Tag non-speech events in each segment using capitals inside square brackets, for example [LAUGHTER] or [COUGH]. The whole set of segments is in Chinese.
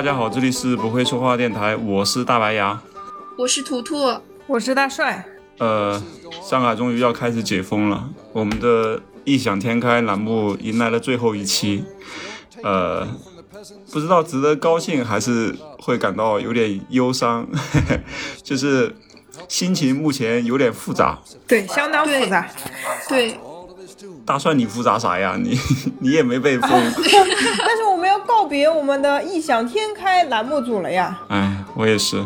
大家好，这里是不会说话电台，我是大白牙，我是图图，我是大帅。呃，上海终于要开始解封了，我们的异想天开栏目迎来了最后一期，呃，不知道值得高兴还是会感到有点忧伤，[LAUGHS] 就是心情目前有点复杂。对，相当复杂。对。大蒜，你复杂啥呀？你 [LAUGHS] 你也没被封。[LAUGHS] 但是我们要告别我们的异想天开栏目组了呀。哎，我也是。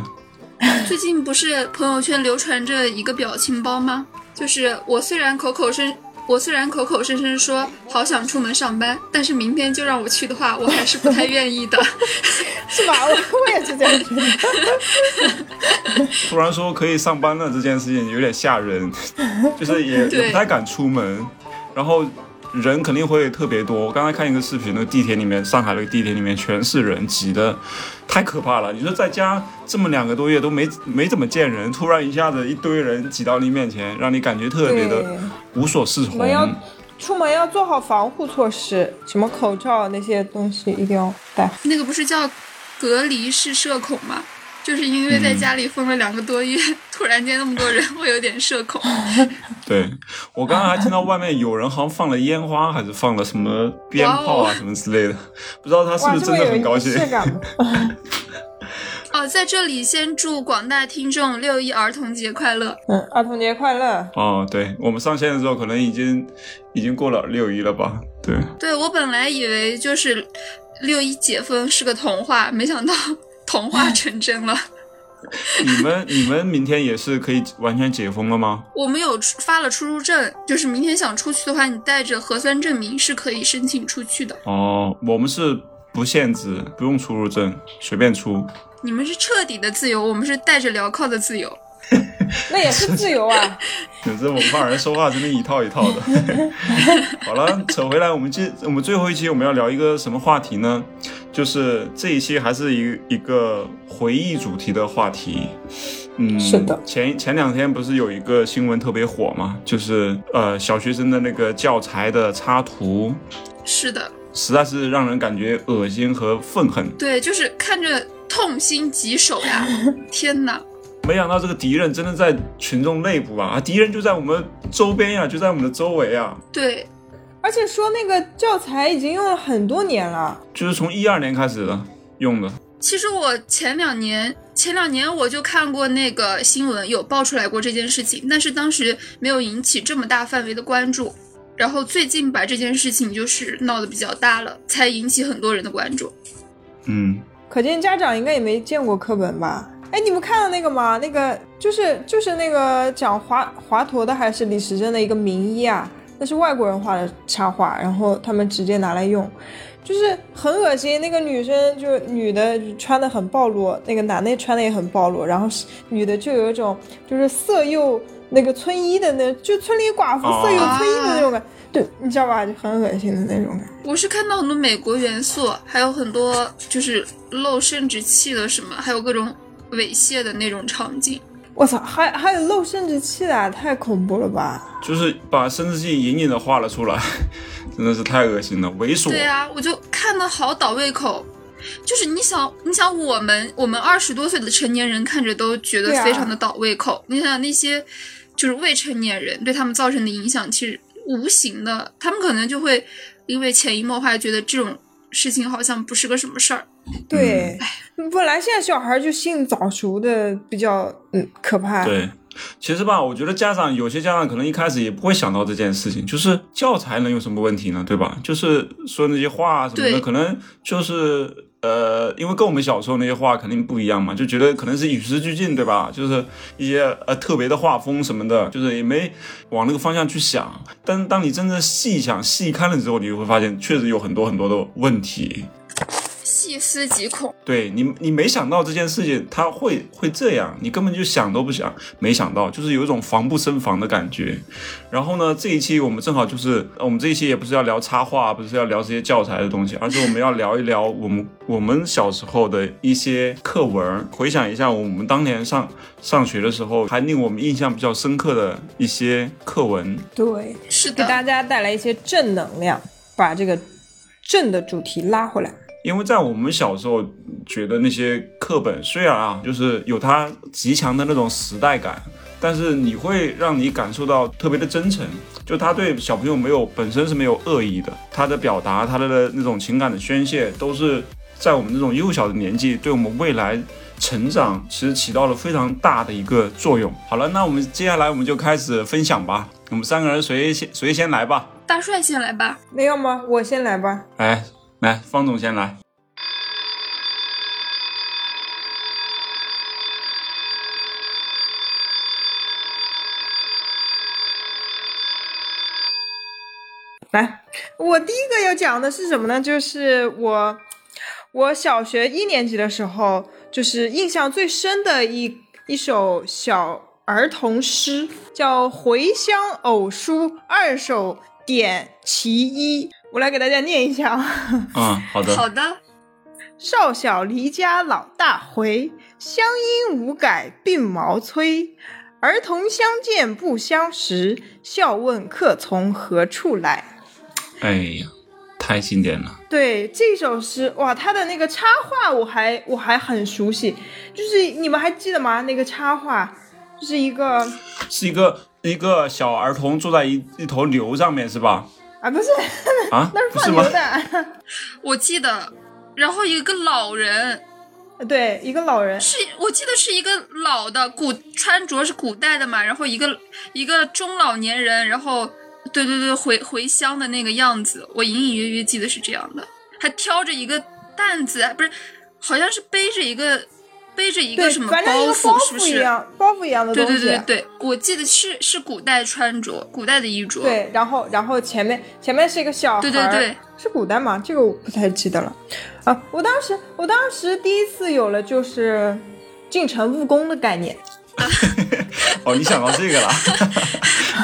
最近不是朋友圈流传着一个表情包吗？就是我虽然口口声我虽然口口声声说好想出门上班，但是明天就让我去的话，我还是不太愿意的。[LAUGHS] 是吧？我我也是这样觉得。突然说可以上班了，这件事情有点吓人，就是也也不太敢出门。然后人肯定会特别多。我刚才看一个视频，那个地铁里面，上海那个地铁里面全是人，挤的太可怕了。你说在家这么两个多月都没没怎么见人，突然一下子一堆人挤到你面前，让你感觉特别的无所适从。要出门要做好防护措施，什么口罩那些东西一定要戴。那个不是叫隔离式社恐吗？就是因为在家里封了两个多月，[LAUGHS] 突然间那么多人，会有点社恐。[LAUGHS] 对我刚刚还听到外面有人好像放了烟花，还是放了什么鞭炮啊什么之类的，[LAUGHS] 不知道他是不是真的很高兴。哦，在这里先祝广大听众六一儿童节快乐。嗯，儿童节快乐。哦，对我们上线的时候可能已经已经过了六一了吧？对。对我本来以为就是六一解封是个童话，没想到。童话成真了，你们你们明天也是可以完全解封了吗？我们有发了出入证，就是明天想出去的话，你带着核酸证明是可以申请出去的。哦，我们是不限制，不用出入证，随便出。你们是彻底的自由，我们是带着镣铐的自由。[LAUGHS] 那也是自由啊！[LAUGHS] 有这我们帮人说话真的一套一套的。[LAUGHS] 好了，扯回来，我们这我们最后一期我们要聊一个什么话题呢？就是这一期还是一一个回忆主题的话题。嗯，是的。前前两天不是有一个新闻特别火吗？就是呃小学生的那个教材的插图。是的。实在是让人感觉恶心和愤恨。对，就是看着痛心疾首呀！[LAUGHS] 天哪！没想到这个敌人真的在群众内部啊！啊，敌人就在我们周边呀，就在我们的周围啊。对，而且说那个教材已经用了很多年了，就是从一二年开始的用的。其实我前两年前两年我就看过那个新闻，有爆出来过这件事情，但是当时没有引起这么大范围的关注。然后最近把这件事情就是闹得比较大了，才引起很多人的关注。嗯，可见家长应该也没见过课本吧？哎，你们看到那个吗？那个就是就是那个讲华华佗的还是李时珍的一个名医啊？那是外国人画的插画，然后他们直接拿来用，就是很恶心。那个女生就女的穿的很暴露，那个男的穿的也很暴露，然后女的就有一种就是色诱那个村医的那，就村里寡妇色诱村医的那种感，对，你知道吧？就很恶心的那种感。我是看到很多美国元素，还有很多就是露生殖器的什么，还有各种。猥亵的那种场景，我操，还还有露生殖器的，太恐怖了吧！就是把生殖器隐隐的画了出来，[LAUGHS] 真的是太恶心了，猥琐。对啊，我就看的好倒胃口。就是你想，你想我们我们二十多岁的成年人看着都觉得非常的倒胃口，你想想那些就是未成年人对他们造成的影响，其实无形的，他们可能就会因为潜移默化觉得这种事情好像不是个什么事儿。对，本来现在小孩就性早熟的比较嗯可怕。对，其实吧，我觉得家长有些家长可能一开始也不会想到这件事情，就是教材能有什么问题呢？对吧？就是说那些话什么的，可能就是呃，因为跟我们小时候那些话肯定不一样嘛，就觉得可能是与时俱进，对吧？就是一些呃特别的画风什么的，就是也没往那个方向去想。但是当你真正细想细看了之后，你就会发现确实有很多很多的问题。细思极恐，对你，你没想到这件事情他会会这样，你根本就想都不想，没想到，就是有一种防不胜防的感觉。然后呢，这一期我们正好就是，我们这一期也不是要聊插画，不是要聊这些教材的东西，而是我们要聊一聊我们我们小时候的一些课文，回想一下我们当年上上学的时候，还令我们印象比较深刻的一些课文。对，是给大家带来一些正能量，把这个正的主题拉回来。因为在我们小时候觉得那些课本虽然啊，就是有它极强的那种时代感，但是你会让你感受到特别的真诚，就他对小朋友没有本身是没有恶意的，他的表达，他的那种情感的宣泄，都是在我们这种幼小的年纪，对我们未来成长其实起到了非常大的一个作用。好了，那我们接下来我们就开始分享吧。我们三个人谁先谁先来吧？大帅先来吧。没有吗？我先来吧。来来，方总先来。来，我第一个要讲的是什么呢？就是我我小学一年级的时候，就是印象最深的一一首小儿童诗，叫《回乡偶书二首点其一》。我来给大家念一下啊。嗯，好的。好的。少小离家老大回，乡音无改鬓毛衰。儿童相见不相识，笑问客从何处来。哎呀，太经典了！对这首诗，哇，它的那个插画我还我还很熟悉，就是你们还记得吗？那个插画就是一个是一个一个小儿童坐在一一头牛上面，是吧？啊，不是啊，[LAUGHS] 那是放牛的。[LAUGHS] 我记得，然后一个老人，对，一个老人，是我记得是一个老的古穿着是古代的嘛，然后一个一个中老年人，然后。对对对，回回乡的那个样子，我隐隐约约记得是这样的，还挑着一个担子，不是，好像是背着一个背着一个什么包袱，是不是？包袱一样的东西。对对对对，我记得是是古代穿着，古代的衣着。对，然后然后前面前面是一个小孩，对对对，是古代吗？这个我不太记得了。啊，我当时我当时第一次有了就是进城务工的概念。[LAUGHS] 哦，你想到这个了？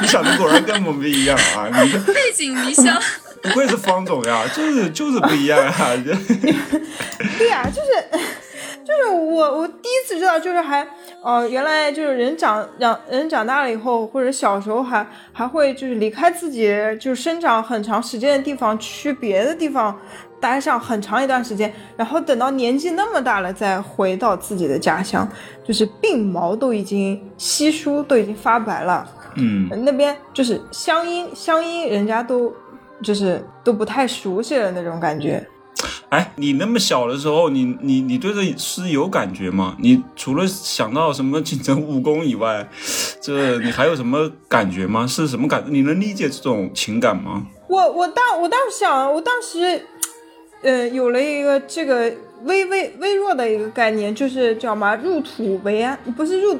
你想的果然跟我们不一样啊！你背井离乡，[LAUGHS] 不愧是方总呀，就是就是不一样啊！[LAUGHS] 对呀，就是就是我我第一次知道，就是还哦，原来就是人长长人长大了以后，或者小时候还还会就是离开自己就是生长很长时间的地方，去别的地方。待上很长一段时间，然后等到年纪那么大了，再回到自己的家乡，就是鬓毛都已经稀疏，都已经发白了。嗯，那边就是乡音，乡音人家都就是都不太熟悉了那种感觉。哎，你那么小的时候，你你你对这诗有感觉吗？你除了想到什么进城务工以外，这你还有什么感觉吗？是什么感？你能理解这种情感吗？我我当我当时想，我当时。呃，有了一个这个微微微弱的一个概念，就是叫什么入土为安，不是入，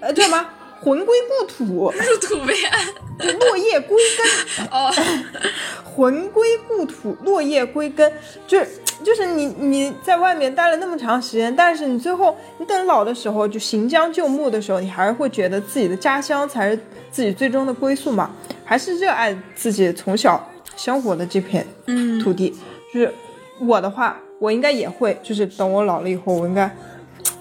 呃，叫什么 [LAUGHS] 魂归故土，入土为安，落叶归根。哦，[LAUGHS] 魂归故土，落叶归根，就是就是你你在外面待了那么长时间，但是你最后你等老的时候，就行将就木的时候，你还是会觉得自己的家乡才是自己最终的归宿嘛，还是热爱自己从小生活的这片土地，就是。我的话，我应该也会，就是等我老了以后，我应该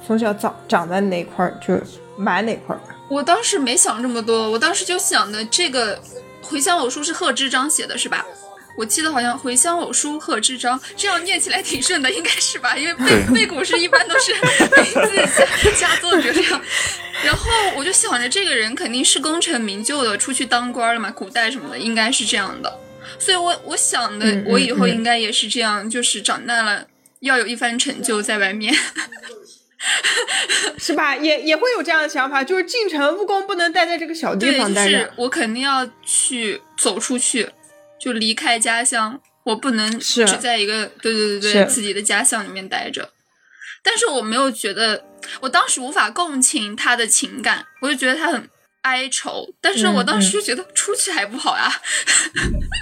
从小长长在哪块儿就买哪块儿。我当时没想这么多，我当时就想的这个《回乡偶书》是贺知章写的，是吧？我记得好像《回乡偶书》贺知章这样念起来挺顺的，应该是吧？因为背 [LAUGHS] 背古诗一般都是名字加加作者这样。然后我就想着这个人肯定是功成名就的，出去当官了嘛，古代什么的应该是这样的。所以，我我想的，我以后应该也是这样，就是长大了要有一番成就在外面，是吧？也也会有这样的想法，就是进城务工不能待在这个小地方待着，我肯定要去走出去，就离开家乡，我不能只在一个对对对对自己的家乡里面待着。但是我没有觉得，我当时无法共情他的情感，我就觉得他很。哀愁，但是我当时就觉得出去还不好呀。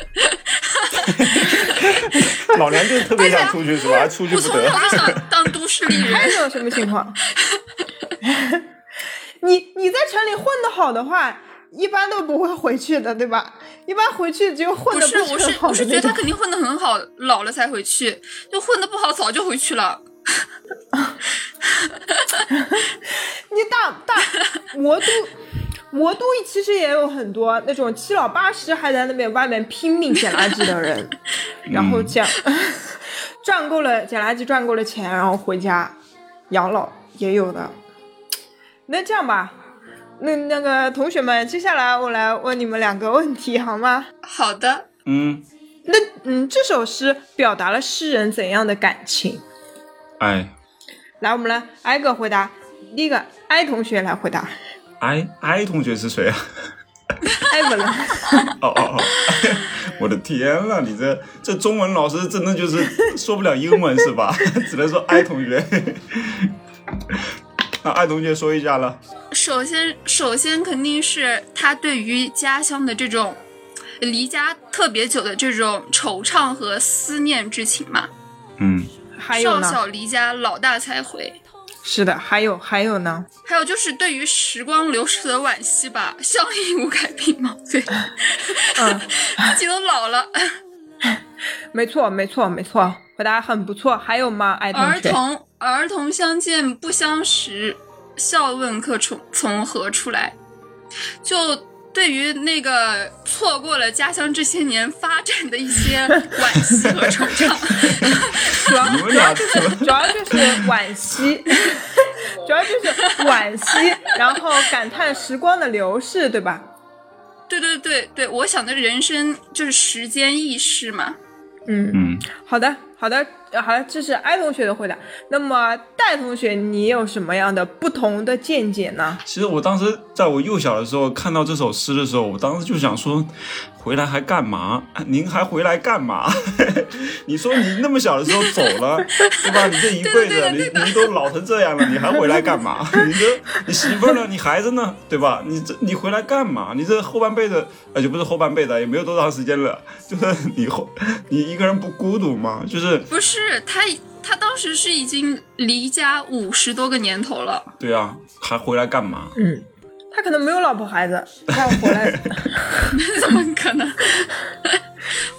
[LAUGHS] 老娘就特别想出去，是吧？出去不得。我从小就想当都市丽人。还有什么情况？[LAUGHS] 你你在城里混得好的话，一般都不会回去的，对吧？一般回去只有混的不是，我是我是觉得他肯定混的很好，老了才回去。就混的不好，早就回去了。你大大魔都。[LAUGHS] 魔都其实也有很多那种七老八十还在那边外面拼命捡垃圾的人，然后讲，[LAUGHS] 赚够了捡垃圾赚够了钱，然后回家养老也有的。那这样吧，那那个同学们，接下来我来问你们两个问题好吗？好的。嗯。那嗯，这首诗表达了诗人怎样的感情？哎。来，我们来挨个回答。第一个，I 同学来回答。I I 同学是谁啊？[LAUGHS] 艾文。[LAUGHS] 哦哦哦！[LAUGHS] 我的天呐，你这这中文老师真的就是说不了英文是吧？只能说 I 同学。那艾同学说一下了。首先，首先肯定是他对于家乡的这种离家特别久的这种惆怅和思念之情嘛。嗯。还有少小离家，老大才回。是的，还有还有呢？还有就是对于时光流逝的惋惜吧，[LAUGHS] 乡音无改鬓毛衰。嗯，自己都老了。[LAUGHS] 没错，没错，没错，回答很不错。还有吗？爱同学。儿童儿童相见不相识，笑问客从从何处来。就。对于那个错过了家乡这些年发展的一些惋惜和惆怅，主要主要就是主要就是惋惜，主要就是惋惜，然后感叹时光的流逝，对吧？对对对对，我想的人生就是时间易逝嘛。嗯嗯，好的好的。好的，这是艾同学的回答。那么戴同学，你有什么样的不同的见解呢？其实我当时在我幼小的时候看到这首诗的时候，我当时就想说。回来还干嘛？您还回来干嘛？[LAUGHS] 你说你那么小的时候走了，对吧？你这一辈子，你你都老成这样了，你还回来干嘛？你这你媳妇呢？你孩子呢？对吧？你这你回来干嘛？你这后半辈子，呃，就不是后半辈子，也没有多长时间了，就是你后你一个人不孤独吗？就是不是他他当时是已经离家五十多个年头了。对啊，还回来干嘛？嗯。他可能没有老婆孩子，他要回来，[LAUGHS] 怎么可能？[LAUGHS]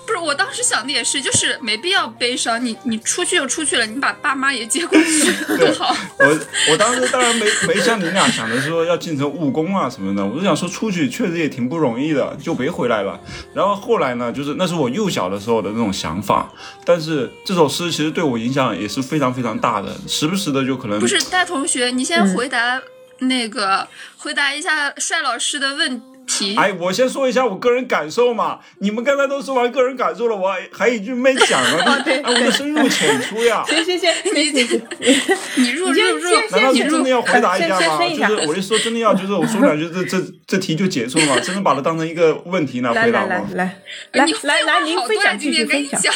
不是，我当时想的也是，就是没必要悲伤。你你出去就出去了，你把爸妈也接过去更好。我我当时当然没没像你俩想的说要进城务工啊什么的，我就想说出去确实也挺不容易的，就别回来了。然后后来呢，就是那是我幼小的时候的那种想法，但是这首诗其实对我影响也是非常非常大的，时不时的就可能不是大同学，你先回答。那个回答一下帅老师的问题。哎，我先说一下我个人感受嘛。你们刚才都说完个人感受了，我还还一句没讲呢。[LAUGHS] 对，我们深入浅出呀。行 [LAUGHS] 行行，[LAUGHS] 你你入入入，难道你真的要回答一下吗？就是我就说真的要，就是我说两句，这这这题就结束了嘛？真的把它当成一个问题来回答吗？来来来来来，您分享继续分享。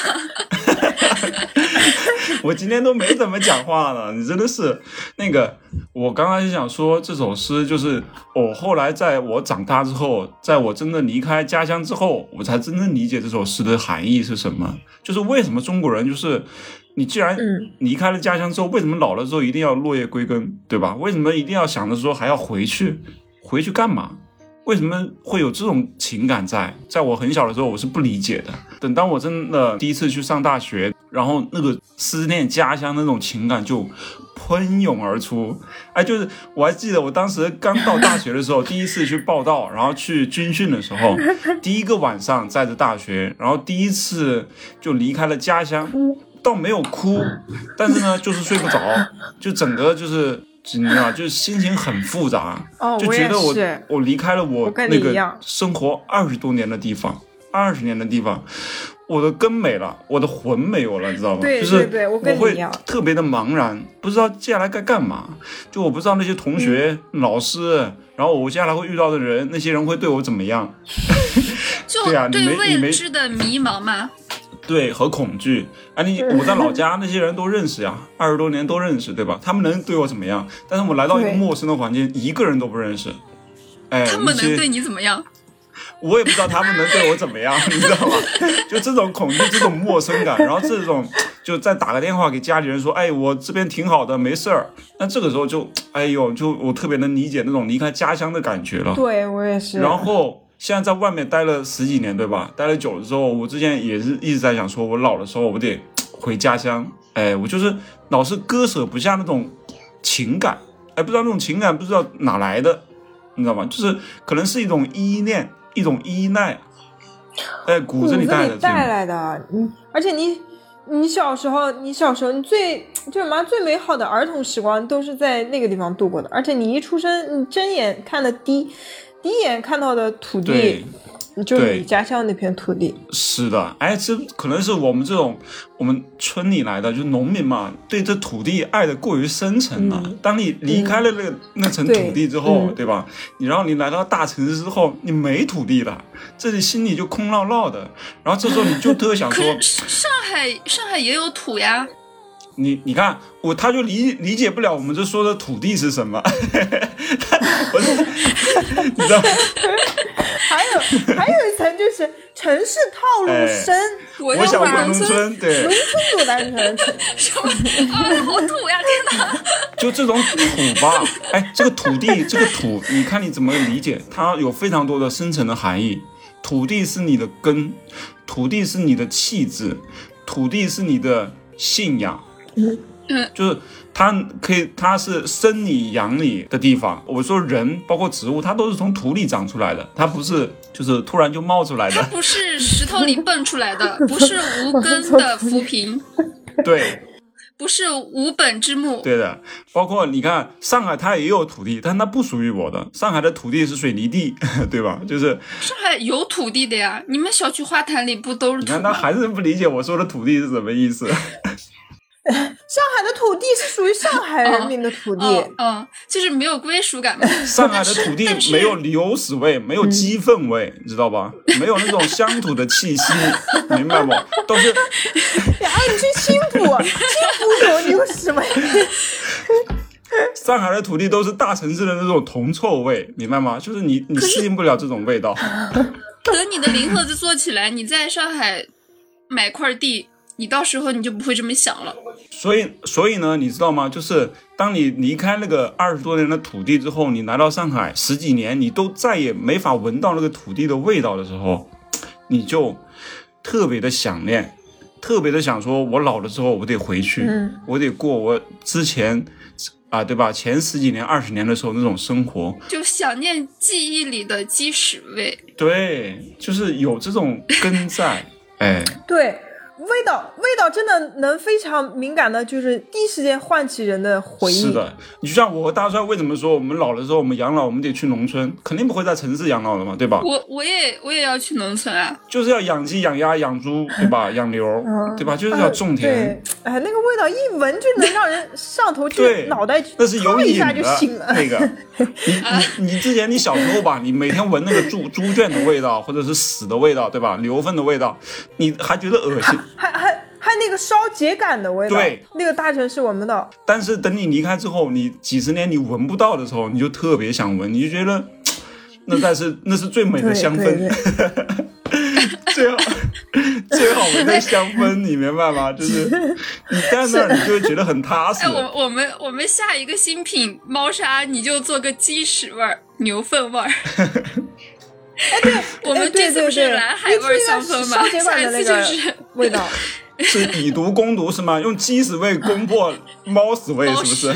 [LAUGHS] 我今天都没怎么讲话呢，你真的是那个。我刚刚就想说，这首诗就是我后来在我长大之后，在我真的离开家乡之后，我才真正理解这首诗的含义是什么。就是为什么中国人就是你既然离开了家乡之后，为什么老了之后一定要落叶归根，对吧？为什么一定要想着说还要回去？回去干嘛？为什么会有这种情感在？在我很小的时候，我是不理解的。等当我真的第一次去上大学，然后那个思念家乡那种情感就喷涌而出。哎，就是我还记得我当时刚到大学的时候，第一次去报道，然后去军训的时候，[LAUGHS] 第一个晚上在这大学，然后第一次就离开了家乡，倒没有哭，但是呢，就是睡不着，就整个就是。你知道，[LAUGHS] 就是心情很复杂，就觉得我我离开了我那个生活二十多年的地方，二十年的地方，我的根没了，我的魂没有了，你知道吗？就是我会特别的茫然，不知道接下来该干嘛。就我不知道那些同学、老师，然后我接下来会遇到的人，那些人会对我怎么样？[LAUGHS] 就对啊，你没你没知的迷茫吗？对，和恐惧。哎，你我在老家那些人都认识呀，二十多年都认识，对吧？他们能对我怎么样？但是我来到一个陌生的环境，一个人都不认识。哎，他们能对你怎么样？我也不知道他们能对我怎么样，[LAUGHS] 你知道吗？就这种恐惧，这种陌生感，然后这种就再打个电话给家里人说，哎，我这边挺好的，没事儿。那这个时候就，哎呦，就我特别能理解那种离开家乡的感觉了。对我也是。然后。现在在外面待了十几年，对吧？待了久了之后，我之前也是一直在想，说我老的时候我得回家乡。哎，我就是老是割舍不下那种情感，哎，不知道那种情感不知道哪来的，你知道吗？就是可能是一种依恋，一种依赖，哎，骨子里带的。带来的，嗯，而且你你小时候，你小时候，你最就什么最美好的儿童时光都是在那个地方度过的，而且你一出生，你睁眼看的第第一眼看到的土地。就是你家乡那片土地。是的，哎，这可能是我们这种我们村里来的，就农民嘛，对这土地爱的过于深沉了。当你离开了那个那层土地之后，对吧？你然后你来到大城市之后，你没土地了，这里心里就空落落的。然后这时候你就特别想说，上海上海也有土呀。你你看我他就理理解不了我们这说的土地是什么，[LAUGHS] 我 [LAUGHS] 你知道。[LAUGHS] 还有还有一层就是城市套路深，我想回农村，对，农村多单纯，什么好土呀！天哪，就这种土吧，哎，这个土地，这个土，你看你怎么理解？它有非常多的深层的含义。土地是你的根，土地是你的气质，土地是你的信仰，嗯，就是。它可以，它是生你养你的地方。我说人，包括植物，它都是从土里长出来的，它不是就是突然就冒出来的。它不是石头里蹦出来的，[LAUGHS] 不是无根的浮萍。对，不是无本之木。对的，包括你看上海，它也有土地，但它不属于我的。上海的土地是水泥地，[LAUGHS] 对吧？就是上海有土地的呀，你们小区花坛里不都是？你看他还是不理解我说的土地是什么意思。[LAUGHS] 上海的土地是属于上海人民的土地，嗯，就是没有归属感。[LAUGHS] 上海的土地没有牛屎味，没有鸡粪味，你知道吧？没有那种乡土的气息，[LAUGHS] 明白不？都是。哎，你去青浦，青浦有牛屎味。上海的土地都是大城市的那种铜臭味，明白吗？就是你你适应不了这种味道。等你的零盒子做起来，你在上海买块地。你到时候你就不会这么想了。所以，所以呢，你知道吗？就是当你离开那个二十多年的土地之后，你来到上海十几年，你都再也没法闻到那个土地的味道的时候，你就特别的想念，特别的想说，我老了之后我得回去，我得过我之前啊，对吧？前十几年、二十年的时候那种生活，就想念记忆里的鸡屎味。对，就是有这种根在，[LAUGHS] 哎，对。味道，味道真的能非常敏感的，就是第一时间唤起人的回忆。是的，你就像我和大帅为什么说我们老了之后我们养老，我们得去农村，肯定不会在城市养老的嘛，对吧？我我也我也要去农村啊，就是要养鸡、养鸭、养猪，对吧？养牛，对吧？就是要种田。哎，那个味道一闻就能让人上头去，脑袋那是有瘾的。那个，你 [LAUGHS] 你你之前你小时候吧，你每天闻那个猪猪圈的味道，或者是屎的味道，对吧？牛粪的味道，你还觉得恶心。还还还那个烧秸秆的味道，对，那个大城市闻不到。但是等你离开之后，你几十年你闻不到的时候，你就特别想闻，你就觉得 [TSK] 那才是那是最美的香氛，[LAUGHS] 最好最好闻的香氛，你明白吗？[LAUGHS] 就是你在那，你就会觉得很踏实。我我们我们下一个新品猫砂，你就做个鸡屎味儿、牛粪味儿。[LAUGHS] 哎，对，[LAUGHS] 我们这次不是蓝海味香氛吗？下一次就是 [LAUGHS] 味道，是以毒攻毒是吗？用鸡屎味攻破猫屎味是不是？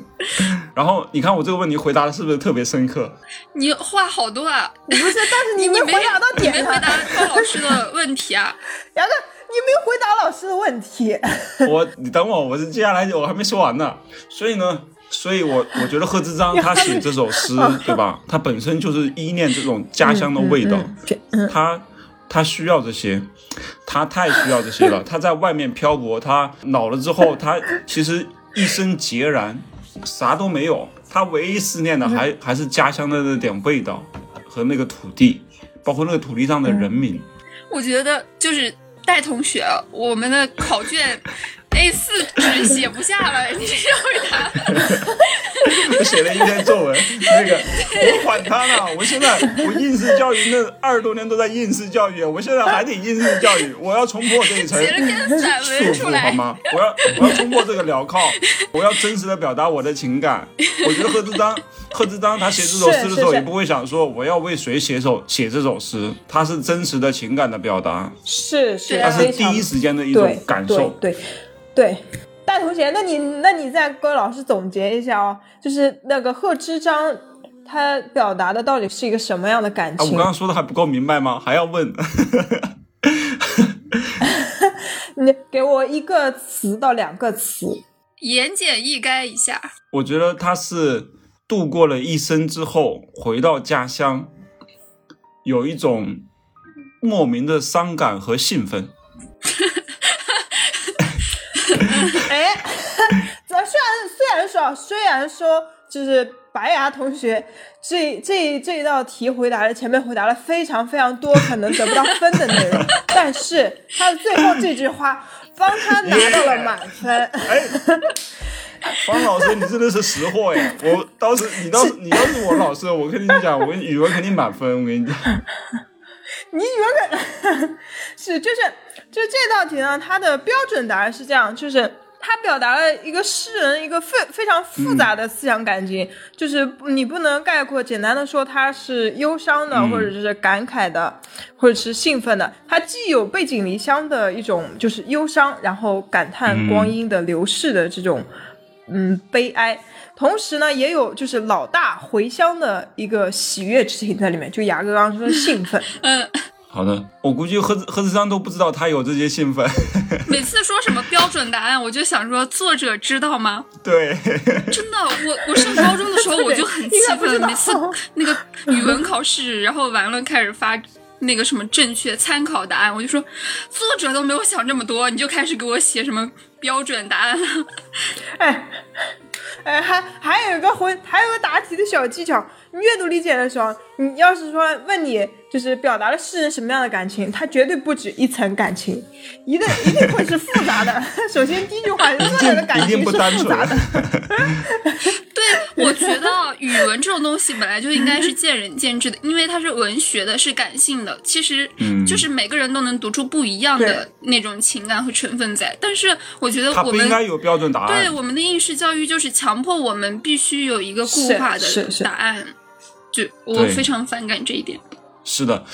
[LAUGHS] 然后你看我这个问题回答的是不是特别深刻？你话好多啊！不是，但是你没回答到点上。没回答高老师的问题啊，杨哥，你没回答老师的问题。我，你等我，我是接下来我还没说完呢，所以呢。所以，我我觉得贺知章 [LAUGHS] 他写这首诗，对吧？他本身就是依恋这种家乡的味道，他他需要这些，他太需要这些了。[LAUGHS] 他在外面漂泊，他老了之后，[LAUGHS] 他其实一生孑然，啥都没有。他唯一思念的还还是家乡的那点味道和那个土地，包括那个土地上的人民。我觉得就是戴同学，我们的考卷。A 四纸写不下了，你这回答。[LAUGHS] 我写了一篇作文，那个我管他呢。我现在我应试教育那二十多年都在应试教育，我现在还得应试教育，我要冲破这一层束缚好吗？我要我要冲破这个镣铐，我要真实的表达我的情感。我觉得贺知章贺知章他写这首诗的时候也不会想说我要为谁写首写这首诗，他是真实的情感的表达，是是，他是第一时间的一种感受，对。对，大同学，那你那你再跟老师总结一下哦，就是那个贺知章，他表达的到底是一个什么样的感情？我刚刚说的还不够明白吗？还要问？[LAUGHS] 你给我一个词到两个词，言简意赅一下。我觉得他是度过了一生之后回到家乡，有一种莫名的伤感和兴奋。[LAUGHS] 哎，[LAUGHS] 咱虽然虽然说虽然说就是白牙同学这这这一道题回答了前面回答了非常非常多可能得不到分的内容，[LAUGHS] 但是他的最后这句话帮他拿到了满分。哎，方老师，你真的是识货呀！我当时你当时你要是我老师，我跟你讲，我语文肯定满分。我跟你讲，你语文肯是就是就这道题呢，它的标准答案是这样，就是。它表达了一个诗人一个非非常复杂的思想感情，就是你不能概括简单的说他是忧伤的，或者是感慨的，或者是兴奋的。他既有背井离乡的一种就是忧伤，然后感叹光阴的流逝的这种嗯悲哀，同时呢也有就是老大回乡的一个喜悦之情在里面。就牙哥刚刚说的兴奋，[LAUGHS] 嗯。好的，我估计何何子章都不知道他有这些兴奋。[LAUGHS] 每次说什么标准答案，我就想说作者知道吗？对，真的，我我上高中的时候我就很气愤，[LAUGHS] 每次那个语文考试，然后完了开始发那个什么正确参考答案，我就说作者都没有想这么多，你就开始给我写什么标准答案了。[LAUGHS] 哎哎，还还有一个回，还有个答题的小技巧。阅读理解的时候，你要是说问你，就是表达了诗人什么样的感情，它绝对不止一层感情，一定一定会是复杂的。[LAUGHS] 首先第一句话，作者的感情是复杂的。[LAUGHS] 对，我觉得语文这种东西本来就应该是见仁见智的，因为它是文学的，是感性的，其实就是每个人都能读出不一样的那种情感和成分在。但是我觉得我们应该有标准答案。对，我们的应试教育就是强迫我们必须有一个固化的答案。就我非常反感这一点。是的，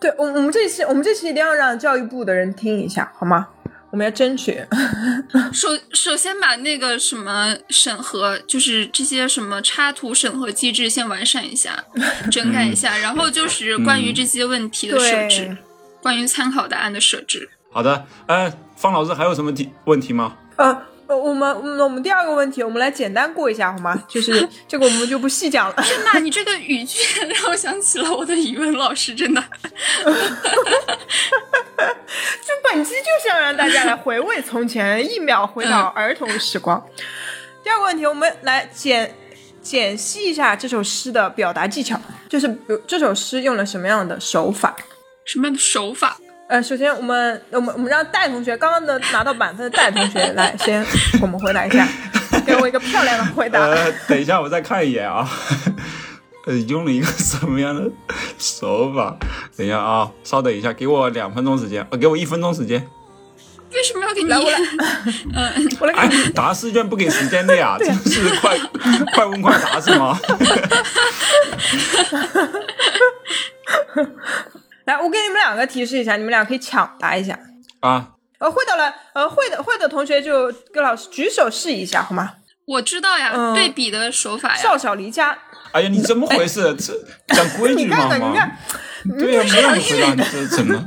对我我们这期我们这期一定要让教育部的人听一下，好吗？我们要争取。[LAUGHS] 首首先把那个什么审核，就是这些什么插图审核机制先完善一下，整改一下，然后就是关于这些问题的设置，关于参考答案的设置。好的，哎，方老师还有什么题问题吗？呃。我们我们第二个问题，我们来简单过一下好吗？就是 [LAUGHS] 这个我们就不细讲了。天呐，你这个语句让我想起了我的语文老师，真的。[LAUGHS] 就本期就是要让大家来回味从前，一秒回到儿童时光。第二个问题，我们来简简析一下这首诗的表达技巧，就是比如这首诗用了什么样的手法？什么样的手法？呃，首先我们我们我们让戴同学刚刚的拿到满分的戴同学来先，[LAUGHS] 我们回答一下，[LAUGHS] 给我一个漂亮的回答。呃，等一下我再看一眼啊，[LAUGHS] 呃，用了一个什么样的手法？等一下啊，稍等一下，给我两分钟时间，呃，给我一分钟时间。为什么要给你？来我来，嗯，我来。哎，答试卷不给时间的呀？这是快快问快答是吗？来，我给你们两个提示一下，你们俩可以抢答一下啊。呃，会的了，呃，会的会的同学就跟老师举手试一下，好吗？我知道呀，对比的手法呀。少小离家。哎呀，你怎么回事？这讲规矩吗？吗？对呀，没有人回答你这怎么？[LAUGHS]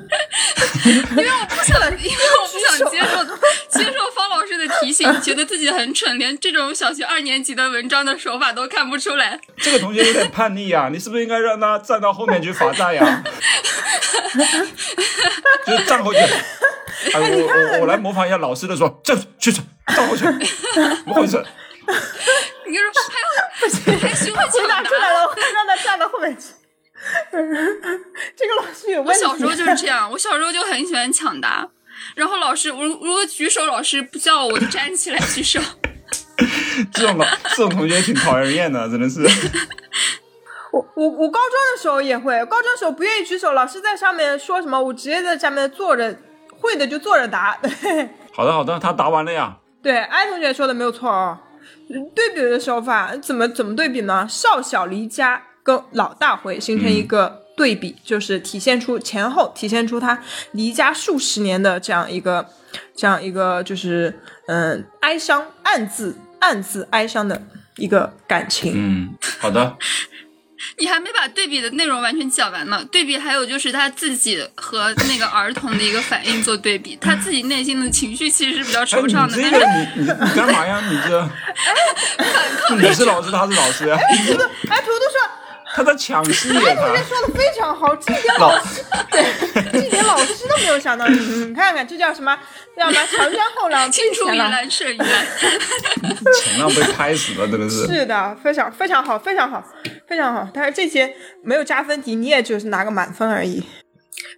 因为我不想，因为我不想 [LAUGHS] 接受接受方老师的提醒，觉得自己很蠢，连这种小学二年级的文章的手法都看不出来。这个同学有点叛逆呀，你是不是应该让他站到后面去罚站呀？[LAUGHS] 就站后去。哎，我我我来模仿一下老师的说，站去站，站后去，怎么回事？你说还要还学会抢答？出来了，让他站到后面去。[LAUGHS] 这个老师有问题。我小时候就是这样，我小时候就很喜欢抢答，然后老师我如果举手，老师不叫我，我就站起来举手。[LAUGHS] 这种老这种同学挺讨人厌的，真的是。[LAUGHS] 我我我高中的时候也会，高中的时候不愿意举手，老师在上面说什么，我直接在下面坐着，会的就坐着答。好的好的，他答完了呀。对，艾同学说的没有错哦。对比的手法怎么怎么对比呢？少小离家跟老大回形成一个对比，就是体现出前后，体现出他离家数十年的这样一个这样一个就是嗯哀伤，暗自暗自哀伤的一个感情。嗯，好的。[LAUGHS] 你还没把对比的内容完全讲完呢。对比还有就是他自己和那个儿童的一个反应做对比，他自己内心的情绪其实是比较惆怅的。你这个你你你干嘛呀？你这，[LAUGHS] 你是老师，他是老师呀。哎，图图，哎，图图说。他在抢戏，他说的非常好，这点老师，对，这点老师都没有想到。[LAUGHS] 你看看，这叫什么？叫什么？长江后浪推前浪，是前浪被拍死了，真的是。[LAUGHS] 是的，非常非常好，非常好，非常好。但是这些没有加分题，你也就是拿个满分而已。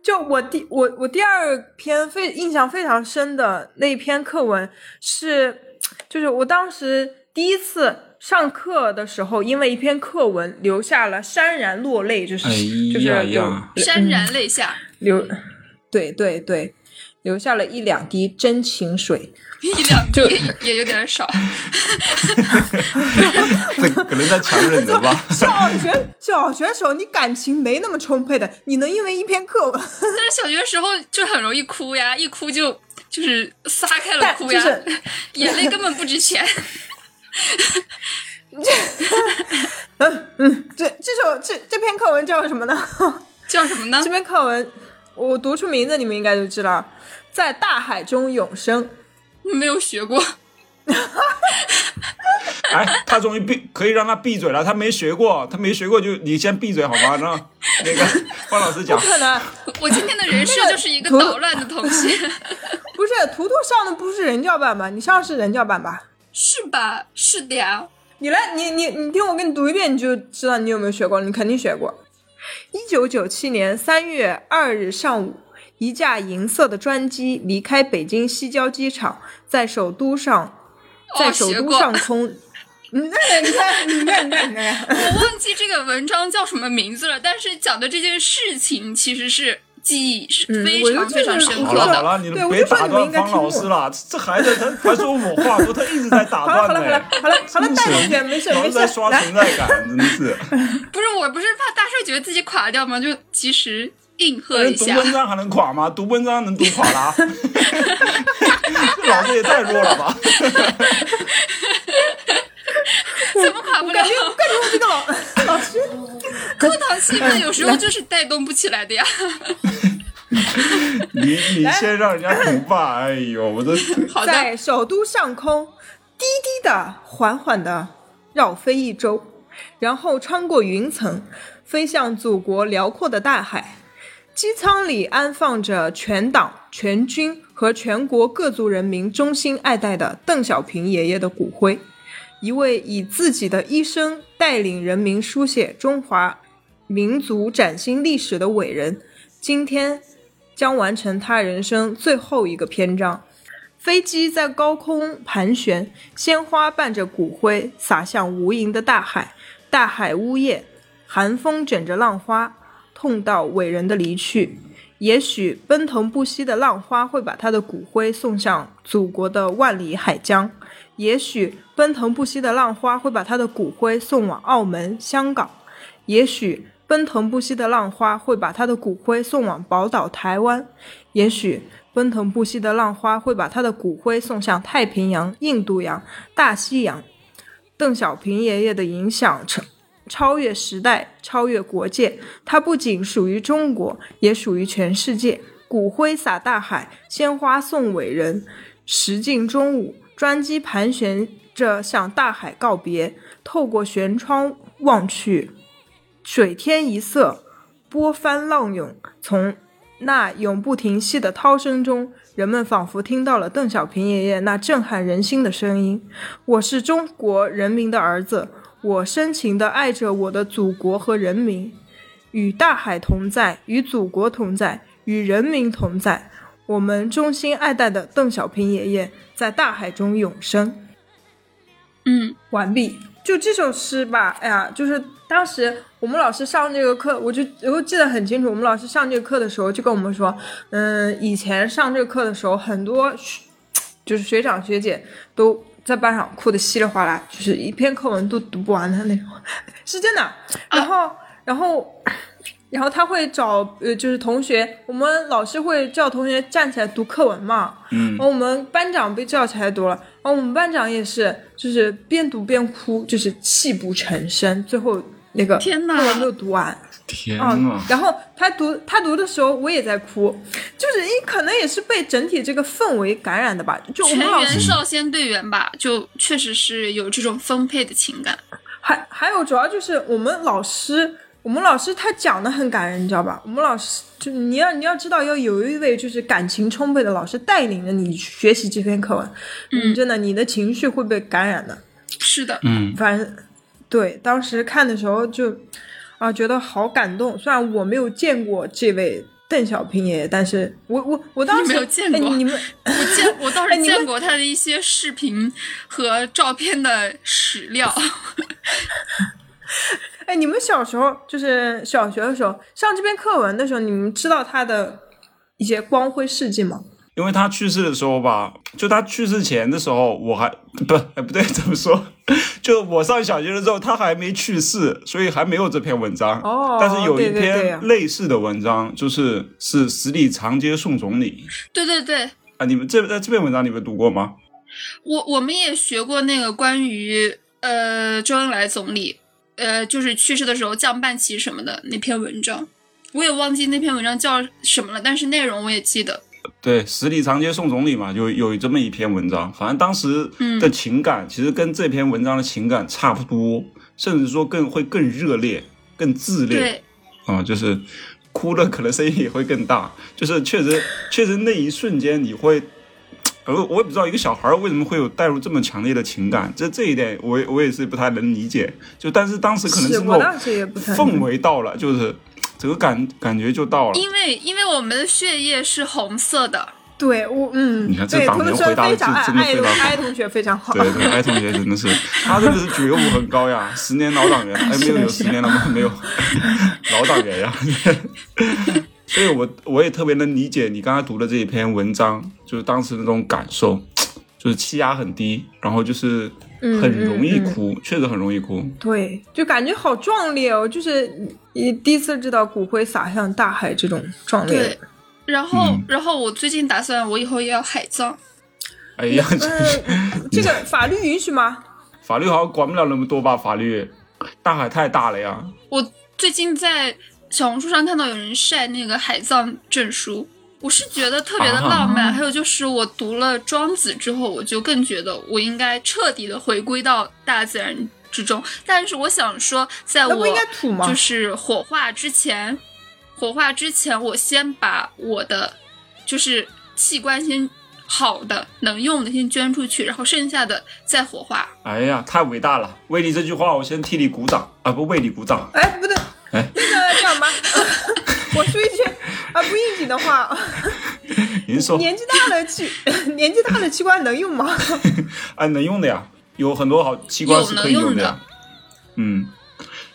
就我第我我第二篇非印象非常深的那篇课文是，就是我当时第一次。上课的时候，因为一篇课文留下了潸然落泪，就是就是潸然泪下流，对对对，留下了一两滴真情水，一两滴也有点少，[LAUGHS] 可能在强忍着吧。[LAUGHS] 小学小学时候你感情没那么充沛的，你能因为一篇课文？[LAUGHS] 但是小学时候就很容易哭呀，一哭就就是撒开了哭呀，眼泪根本不值钱。这，[LAUGHS] 嗯嗯，这这首这这篇课文叫什么呢？叫什么呢？这篇课文我读出名字，你们应该就知道，在大海中永生。没有学过。[LAUGHS] 哎，他终于闭，可以让他闭嘴了。他没学过，他没学过，就你先闭嘴好吗？让那个 [LAUGHS] 方老师讲。不可能，我今天的人设就是一个捣乱的同学。不是，图图上的不是人教版吧？你上是人教版吧？是吧？是的呀。你来，你你你听我给你读一遍，你就知道你有没有学过。你肯定学过。一九九七年三月二日上午，一架银色的专机离开北京西郊机场，在首都上，在首都上空。你看，你看，你看，你看。[LAUGHS] 我忘记这个文章叫什么名字了，但是讲的这件事情其实是。记忆是非常非常深刻的。好了好了，你别打断方老师了。[LAUGHS] 这孩子他还说我话多，他一直在打断呢。好了好了好了好了，大一点，没事没事。在刷存在感，真的是。[LAUGHS] 不是，我不是怕大帅觉得自己垮掉吗？就及时应和一下。读文章还能垮吗？读文章能读垮了？[LAUGHS] 这老师也太弱了吧！[LAUGHS] 怎么垮不了？感觉感觉我这个老 [LAUGHS] 老师，课堂气氛有时候就是带动不起来的呀。[LAUGHS] 你你先让人家读吧。哎呦，我的在首都上空低低的、缓缓的绕飞一周，然后穿过云层，飞向祖国辽阔的大海。机舱里安放着全党全军和全国各族人民衷心爱戴的邓小平爷爷的骨灰。一位以自己的一生带领人民书写中华民族崭新历史的伟人，今天将完成他人生最后一个篇章。飞机在高空盘旋，鲜花伴着骨灰洒向无垠的大海。大海呜咽，寒风卷着浪花，痛悼伟人的离去。也许奔腾不息的浪花会把他的骨灰送向祖国的万里海疆。也许奔腾不息的浪花会把他的骨灰送往澳门、香港；也许奔腾不息的浪花会把他的骨灰送往宝岛台湾；也许奔腾不息的浪花会把他的骨灰送向太平洋、印度洋、大西洋。邓小平爷爷的影响超超越时代，超越国界。他不仅属于中国，也属于全世界。骨灰洒大海，鲜花送伟人。时近中午。专机盘旋着向大海告别，透过舷窗望去，水天一色，波翻浪涌。从那永不停息的涛声中，人们仿佛听到了邓小平爷爷那震撼人心的声音：“我是中国人民的儿子，我深情地爱着我的祖国和人民，与大海同在，与祖国同在，与人民同在。我们衷心爱戴的邓小平爷爷。”在大海中永生。嗯，完毕。就这首诗吧，哎呀，就是当时我们老师上这个课，我就我记得很清楚。我们老师上这个课的时候就跟我们说，嗯，以前上这个课的时候，很多就是学长学姐都在班上哭的稀里哗啦，就是一篇课文都读不完的那种，[LAUGHS] 是真的。然后，然后。然后他会找呃，就是同学，我们老师会叫同学站起来读课文嘛。嗯。然后我们班长被叫起来读了，然后我们班长也是，就是边读边哭，就是泣不成声。最后那个天呐课文没有读完。天呐啊，！然后他读他读的时候，我也在哭，就是你可能也是被整体这个氛围感染的吧。就我全们老师员少先队员吧，就确实是有这种丰沛的情感。还还有主要就是我们老师，我们老师他讲的很感人，你知道吧？我们老师就你要你要知道，要有一位就是感情充沛的老师带领着你学习这篇课文，嗯，真的你的情绪会被感染的。是的，嗯，反正对，当时看的时候就啊觉得好感动。虽然我没有见过这位邓小平爷爷，但是我我我当时没有见过 [LAUGHS] [LAUGHS] 哎、你们我见我倒是见过他的一些视频和照片的史料。哎，[LAUGHS] 你们小时候就是小学的时候上这篇课文的时候，你们知道他的一些光辉事迹吗？因为他去世的时候吧，就他去世前的时候，我还不哎不对，[LAUGHS] 怎么说？就我上小学的时候，他还没去世，所以还没有这篇文章。哦但是有一篇类似的文章，就是是十里长街送总理对对对，啊。你们这在这篇文章你们读过吗？我我们也学过那个关于呃周恩来总理呃就是去世的时候降半旗什么的那篇文章，我也忘记那篇文章叫什么了，但是内容我也记得。对，十里长街送总理嘛，有有这么一篇文章，反正当时的情感、其实跟这篇文章的情感差不多，甚至说更会更热烈、更炽烈对，啊、就是哭的可能声音也会更大，就是确实确实那一瞬间你会。呃，我也不知道一个小孩儿为什么会有带入这么强烈的情感，这这一点我也我也是不太能理解。就但是当时可能是那种我氛围到了，就是整个感感觉就到了。因为因为我们的血液是红色的，对我嗯，你看这对，党员回答的非常爱爱真的非常好爱同学非常好。对对，艾同学真的是，他真的是觉悟很高呀，十年老党员，哎，没有有十年了吗？没有，[LAUGHS] 老党员呀。[LAUGHS] 所以我我也特别能理解你刚才读的这一篇文章，就是当时那种感受，[TSK] 就是气压很低，然后就是很容易哭，确实很容易哭。对，就感觉好壮烈哦，就是你第一次知道骨灰撒向大海这种壮烈对。然后、嗯然后我最近打算我以后也要海葬，哎呀，嗯，这个法律允许吗？法律好像管不了那么多吧？法律，大海太大了呀。我最近在小红书上看到有人晒那个海葬证书，我是觉得特别的浪漫。还有就是我读了《庄子》之后，我就更觉得我应该彻底的回归到大自然之中。但是我想说，在我？就是火化之前，火化之前，我先把我的就是器官先好的能用的先捐出去，然后剩下的再火化。哎呀，太伟大了！为你这句话，我先替你鼓掌啊，不为你鼓掌。哎，不对，哎那个叫什么？[LAUGHS] 我说一句啊不应景的话，[LAUGHS] 您说，年纪大了器 [LAUGHS] 年纪大的器官能用吗？哎，能用的呀，有很多好器官是可以用的呀。嗯，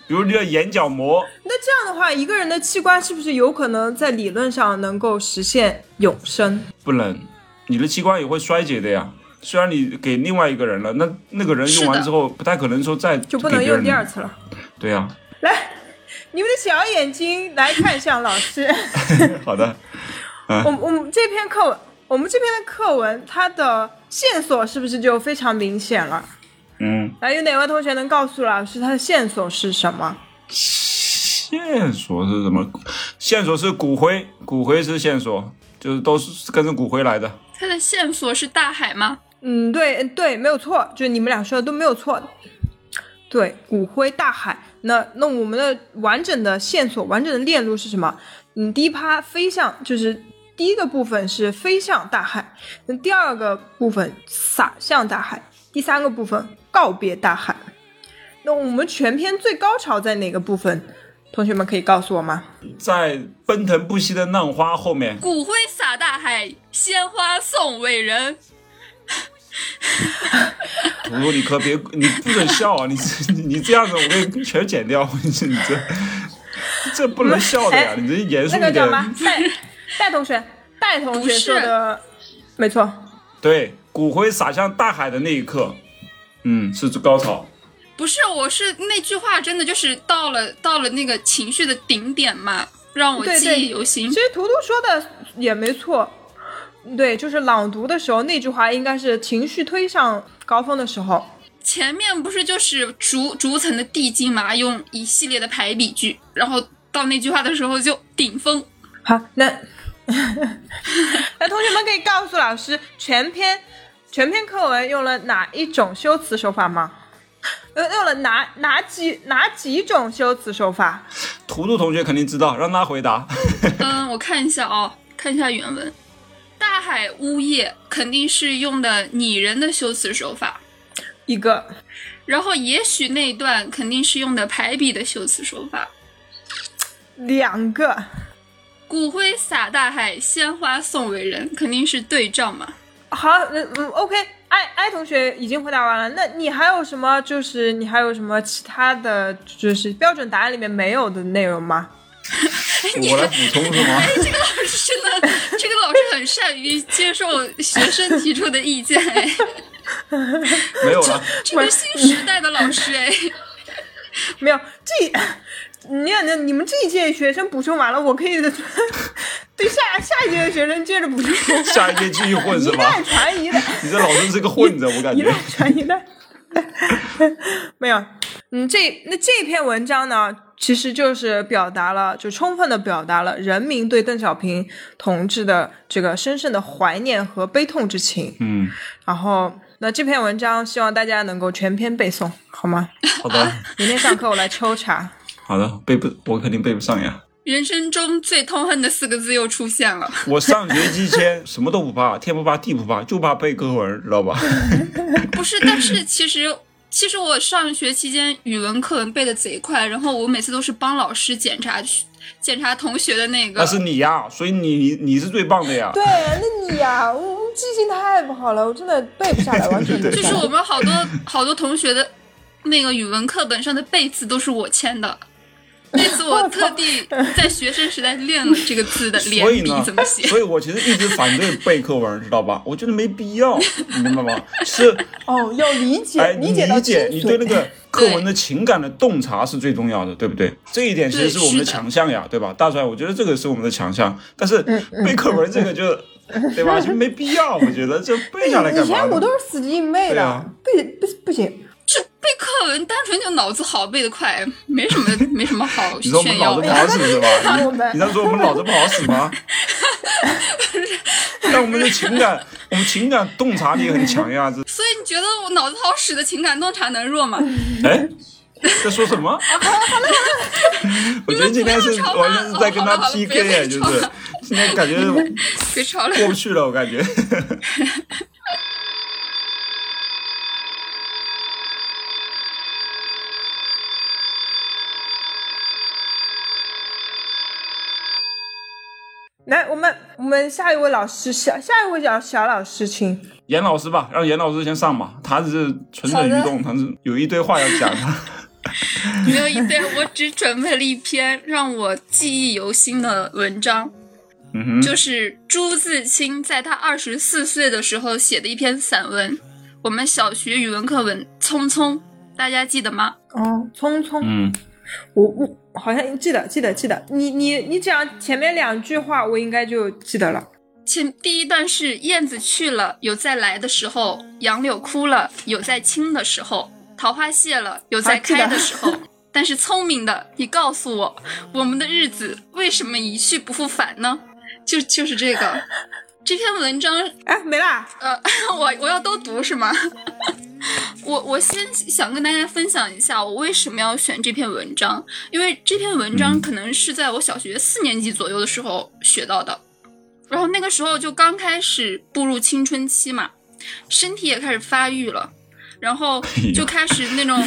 比如你的眼角膜，那这样的话，一个人的器官是不是有可能在理论上能够实现永生？不能，你的器官也会衰竭的呀。虽然你给另外一个人了，那那个人用完之后，不太可能说再就不能用第二次了。对呀、来，你们的小眼睛来看向老师。[LAUGHS] 好的，我我们这篇课文，我们这篇的课文，它的线索是不是就非常明显了？嗯，来，有哪位同学能告诉老师它的线索是什么？线索是什么？线索是骨灰，骨灰是线索，就是都是跟着骨灰来的。它的线索是大海吗？嗯，对对，没有错，就是你们俩说的都没有错。对，骨灰大海。那那我们的完整的线索、完整的链路是什么？嗯，第一趴飞向，就是第一个部分是飞向大海，那第二个部分洒向大海，第三个部分告别大海。那我们全篇最高潮在哪个部分？同学们可以告诉我吗？在奔腾不息的浪花后面，骨灰洒大海，鲜花送伟人。[LAUGHS] 图图，你可别，你不准笑啊！你这你这样子，我给你全剪掉。你这你这这不能笑的呀！你这严肃一点。那个叫什么？戴戴同学，戴同学说的没错。对，骨灰洒向大海的那一刻，嗯，是高潮。不是，我是那句话真的就是到了到了那个情绪的顶点嘛，让我记忆犹新其。实图图说的也没错，对，就是朗读的时候那句话应该是情绪推上高峰的时候，前面不是就是逐逐层的递进嘛，用一系列的排比句，然后到那句话的时候就顶峰。好，那 [LAUGHS] [LAUGHS] 那同学们可以告诉老师，全篇全篇课文用了哪一种修辞手法吗？用 [LAUGHS] 用了哪哪几哪几种修辞手法？图图同学肯定知道，让他回答。嗯，我看一下啊，看一下原文。大海呜咽肯定是用的拟人的修辞手法，一个。然后也许那段肯定是用的排比的修辞手法，两个。骨灰撒大海，鲜花送伟人，肯定是对仗嘛。好，嗯嗯，OK。艾艾同学已经回答完了，那你还有什么？就是你还有什么其他的就是标准答案里面没有的内容吗？[LAUGHS] 我来补充是吗？[LAUGHS] 这个老师真的，这个老师很善于接受学生提出的意见哎。[LAUGHS] 没有了，这个新时代的老师哎。没有这。你那你们这一届学生补充完了，我可以对下下一届的学生接着补充。下一届继续混是吧？一代传一代。你这老师是个混子，我感觉。一代传一代。没有，嗯，这那这篇文章呢，其实就是表达了，就充分的表达了人民对邓小平同志的这个深深的怀念和悲痛之情。嗯。然后，那这篇文章希望大家能够全篇背诵，好吗？好的。[LAUGHS] 明天上课我来抽查。好的，背不，我肯定背不上呀。人生中最痛恨的四个字又出现了。我上学期间什么都不怕，天不怕地不怕，就怕背课文，知道吧？[LAUGHS] 不是，但是其实其实我上学期间语文课文背的贼快，然后我每次都是帮老师检查检查同学的那个。那是你呀，所以你你是最棒的呀。[LAUGHS] 对，那你呀，我记性太不好了，我真的背不下来，[LAUGHS] 完全就是我们好多好多同学的那个语文课本上的背字都是我签的。[LAUGHS] 那次我特地在学生时代练了这个字的 [LAUGHS] 连笔怎么写，所以我其实一直反对背课文，知道吧？我觉得没必要，你明白吗？是 [LAUGHS] 哦，要理解，理解理解，你对那个课文的情感的洞察是最重要的，对不对？这一点其实是我们的强项呀，对吧？大帅，我觉得这个是我们的强项，但是背课文这个就，对吧？就没必要，我觉得这背下来干嘛？以前我都是死记硬背的，背不不行。这背课文单纯就脑子好，背得快，没什么 [LAUGHS] 没什么好炫耀。你说我们脑子不好使是吧？[LAUGHS] 你在说我们脑子不好使吗？[LAUGHS] 但我们的情感，我们情感洞察力很强呀。这所以你觉得我脑子好使的情感洞察能弱吗？哎，在说什么？我觉得今天是完全是在跟他 PK 就是今天感觉过不去了，我感觉。来，我们我们下一位老师，下下一位小小老师，请严老师吧，让严老师先上吧。他是蠢蠢欲动，他是有一堆话要讲的。[LAUGHS] 没有一堆，我只准备了一篇让我记忆犹新的文章，嗯，就是朱自清在他二十四岁的时候写的一篇散文，我们小学语文课文《匆匆》，大家记得吗？哦，匆匆，嗯。我我好像记得记得记得，你你你讲前面两句话，我应该就记得了。前第一段是燕子去了，有再来的时候；杨柳枯了，有再青的时候；桃花谢了，有再开的时候。[LAUGHS] 但是聪明的，你告诉我，我们的日子为什么一去不复返呢？就就是这个这篇文章，哎，没啦。呃，[LAUGHS] 我我要都读是吗？[LAUGHS] 我我先想跟大家分享一下我为什么要选这篇文章，因为这篇文章可能是在我小学四年级左右的时候学到的，然后那个时候就刚开始步入青春期嘛，身体也开始发育了，然后就开始那种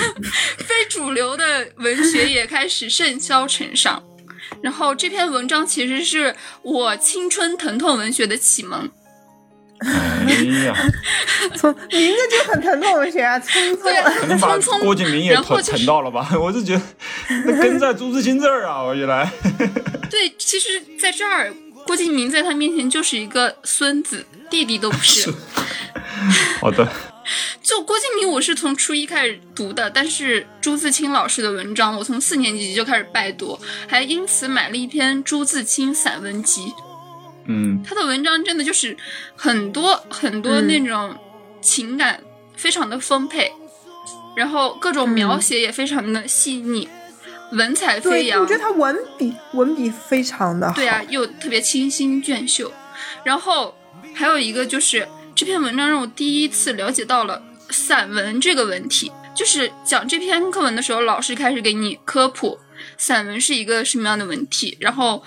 [LAUGHS] 非主流的文学也开始甚嚣尘上，然后这篇文章其实是我青春疼痛文学的启蒙。哎呀，[LAUGHS] 从名字就很疼痛文学啊，匆匆，可能把郭敬明也疼疼到了吧？[LAUGHS] 我就觉得那跟在朱自清这儿啊，[LAUGHS] 我原来。对，其实在这儿，郭敬明在他面前就是一个孙子，弟弟都不是。好的。[LAUGHS] 就郭敬明，我是从初一开始读的，但是朱自清老师的文章，我从四年级就开始拜读，还因此买了一篇朱自清散文集。嗯，他的文章真的就是很多很多那种情感非常的丰沛，然后各种描写也非常的细腻，文采飞扬。我觉得他文笔文笔非常的好。对啊，又特别清新隽秀。然后还有一个就是这篇文章让我第一次了解到了散文这个文体。就是讲这篇课文的时候，老师开始给你科普散文是一个什么样的文体，然后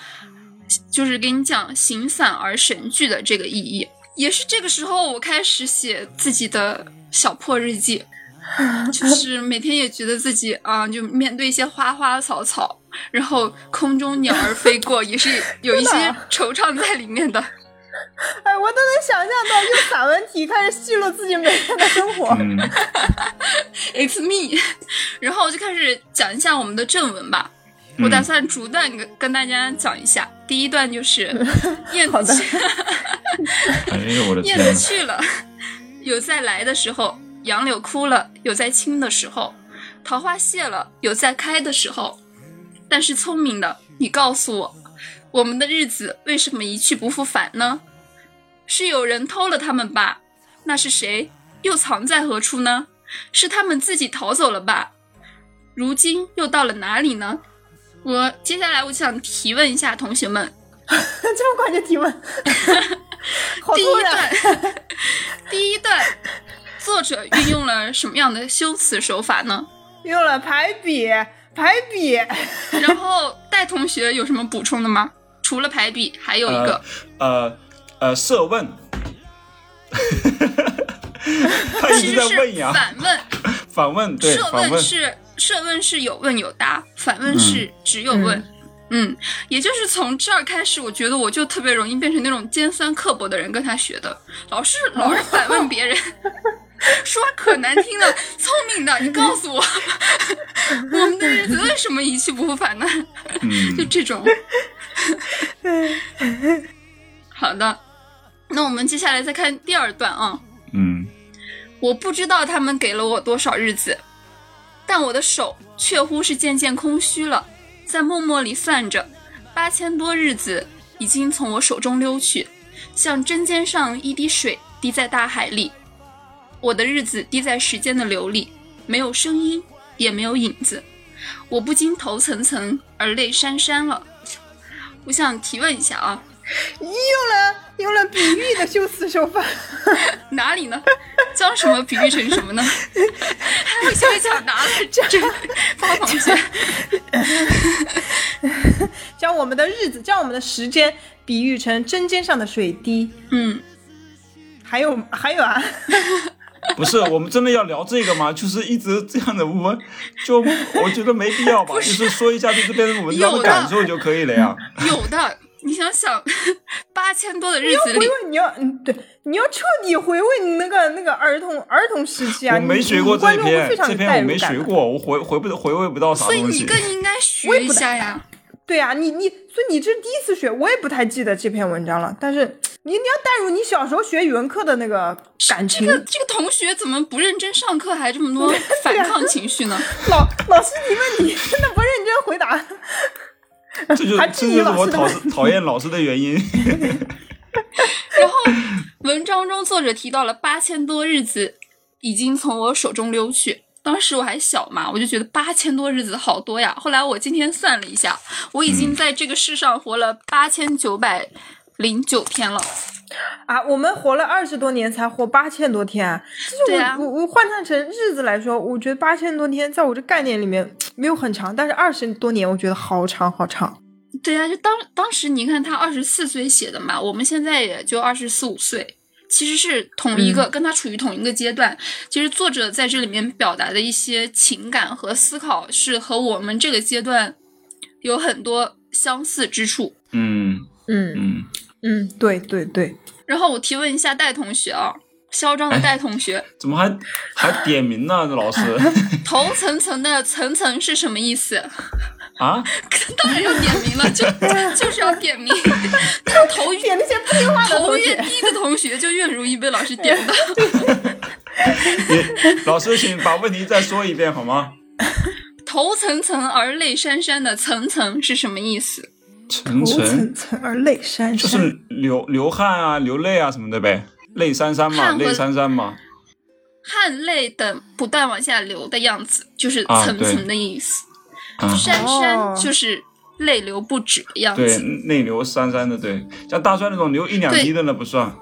就是给你讲形散而神聚的这个意义。也是这个时候，我开始写自己的小破日记，就是每天也觉得自己啊，就面对一些花花草草，然后空中鸟儿飞过，也是有一些惆怅在里面的。[LAUGHS] 哎，我都能想象到用散文体开始记录自己每天的生活。It's me，[LAUGHS] 然后我就开始讲一下我们的正文吧。我打算逐段跟跟大家讲一下。第一段就是 [LAUGHS] 燕子去，燕子去了，有在来的时候；杨柳枯了，有在青的时候；桃花谢了，有在开的时候。但是聪明的，你告诉我，我们的日子为什么一去不复返呢？是有人偷了他们吧？那是谁？又藏在何处呢？是他们自己逃走了吧？如今又到了哪里呢？我接下来我想提问一下同学们，[LAUGHS] 这么快就提问？[LAUGHS] 第一段，第一段，作者运用了什么样的修辞手法呢？用了排比，排比。然后戴同学有什么补充的吗？除了排比，还有一个，呃呃，设问。[LAUGHS] 他其实是反问，[LAUGHS] 反问对，设问是设问是有问有答，反问是只有问。嗯，也就是从这儿开始，我觉得我就特别容易变成那种尖酸刻薄的人，跟他学的，老是老是反问别人，[LAUGHS] 说可难听了，聪明的，你告诉我，[LAUGHS] 我们的日子为什么一去不复返呢？[LAUGHS] 就这种。[LAUGHS] 好的，那我们接下来再看第二段啊。嗯。我不知道他们给了我多少日子，但我的手却乎是渐渐空虚了，在默默里算着，八千多日子已经从我手中溜去，像针尖上一滴水滴在大海里。我的日子滴在时间的流里，没有声音，也没有影子，我不禁头层层而泪潸潸了。我想提问一下啊。你用了用了比喻的修辞手法，[LAUGHS] 哪里呢？将什么比喻成什么呢？还有小抢答了，这发同学，[LAUGHS] 将我们的日子，将我们的时间比喻成针尖上的水滴。嗯，还有还有啊，[LAUGHS] [LAUGHS] 不是，我们真的要聊这个吗？就是一直这样的问，就 [LAUGHS] 我觉得没必要吧，就是说一下对这篇文章的感受就可以了呀。有的。你想想，[LAUGHS] 八千多的日子里，你要回味，你要嗯，对，你要彻底回味你那个那个儿童儿童时期啊！我没学过这篇，这篇我没学过，我回回不回味不到啥东西。所以你更应该学一下呀。对呀，你你，所以你这是第一次学，我也不太记得这篇文章了。但是你你要带入你小时候学语文课的那个感情。这个这个同学怎么不认真上课，还这么多反抗情绪呢？[LAUGHS] 老老师提问你，真的不认真回答。这就这就是我讨讨厌老师的原因。[LAUGHS] 然后文章中作者提到了八千多日子已经从我手中溜去，当时我还小嘛，我就觉得八千多日子好多呀。后来我今天算了一下，我已经在这个世上活了八千九百零九天了。啊，我们活了二十多年才活八千多天，就是我我我换算成日子来说，我觉得八千多天在我这概念里面没有很长，但是二十多年我觉得好长好长。对呀，就当当时你看他二十四岁写的嘛，我们现在也就二十四五岁，其实是同一个跟他处于同一个阶段。其实作者在这里面表达的一些情感和思考是和我们这个阶段有很多相似之处。嗯嗯嗯。嗯，对对对。然后我提问一下戴同学啊，嚣张的戴同学，怎么还 [LAUGHS] 还点名呢？老师，头层层的层层是什么意思？啊？[LAUGHS] 当然要点名了，就就是要点名。[LAUGHS] 那个头点那些不听话的头越低的同学，就越容易被老师点到。[LAUGHS] 老师，请把问题再说一遍好吗？头层层而泪潸潸的层层是什么意思？层层层而泪潸潸，就是流流汗啊，流泪啊什么的呗，泪潸潸嘛，泪潸潸嘛。汗泪等不断往下流的样子，就是层层的意思。潸潸就是泪流不止的样子。对，泪流潸潸的，对，像大帅那种流一两滴的那不算。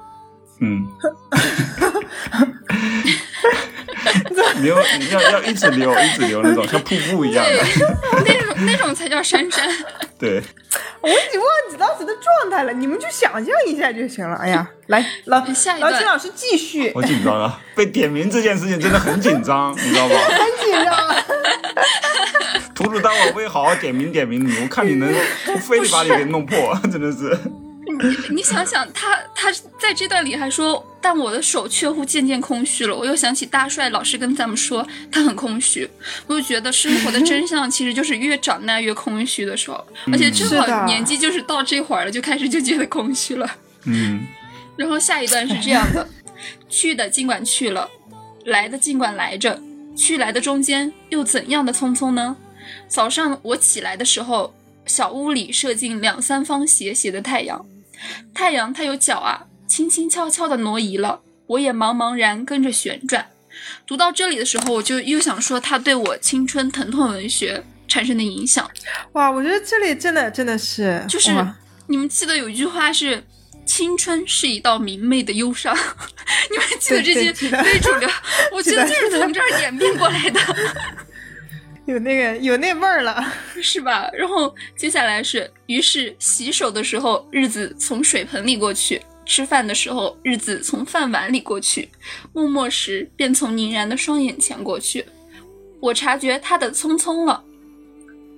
嗯。[LAUGHS] 流要要一直流一直流那种，像瀑布一样的。那种那种才叫潸潸。[LAUGHS] 对。我已经忘记当时的状态了，你们就想象一下就行了。哎呀，来老老秦老师继续。我紧张了，被点名这件事情真的很紧张，你知道吧？[LAUGHS] 很紧张。图图待会儿会好好点名点名你，我看你能非得把你给弄破，[LAUGHS] 真的是。你你想想，他他在这段里还说，但我的手却乎渐渐空虚了。我又想起大帅老师跟咱们说，他很空虚。我就觉得生活的真相其实就是越长大越空虚的时候，而且正好年纪就是到这会儿了，就开始就觉得空虚了。嗯。然后下一段是这样的：去的尽管去了，来的尽管来着，去来的中间又怎样的匆匆呢？早上我起来的时候，小屋里射进两三方斜斜的太阳。太阳它有脚啊，轻轻悄悄地挪移了，我也茫茫然跟着旋转。读到这里的时候，我就又想说，他对我青春疼痛文学产生的影响。哇，我觉得这里真的真的是，就是你们记得有一句话是“青春是一道明媚的忧伤”，[LAUGHS] 你们记得这句非主流？我觉得就是从这儿演变过来的。[LAUGHS] 有那个有那味儿了，[LAUGHS] 是吧？然后接下来是，于是洗手的时候，日子从水盆里过去；吃饭的时候，日子从饭碗里过去；默默时，便从凝然的双眼前过去。我察觉他的匆匆了，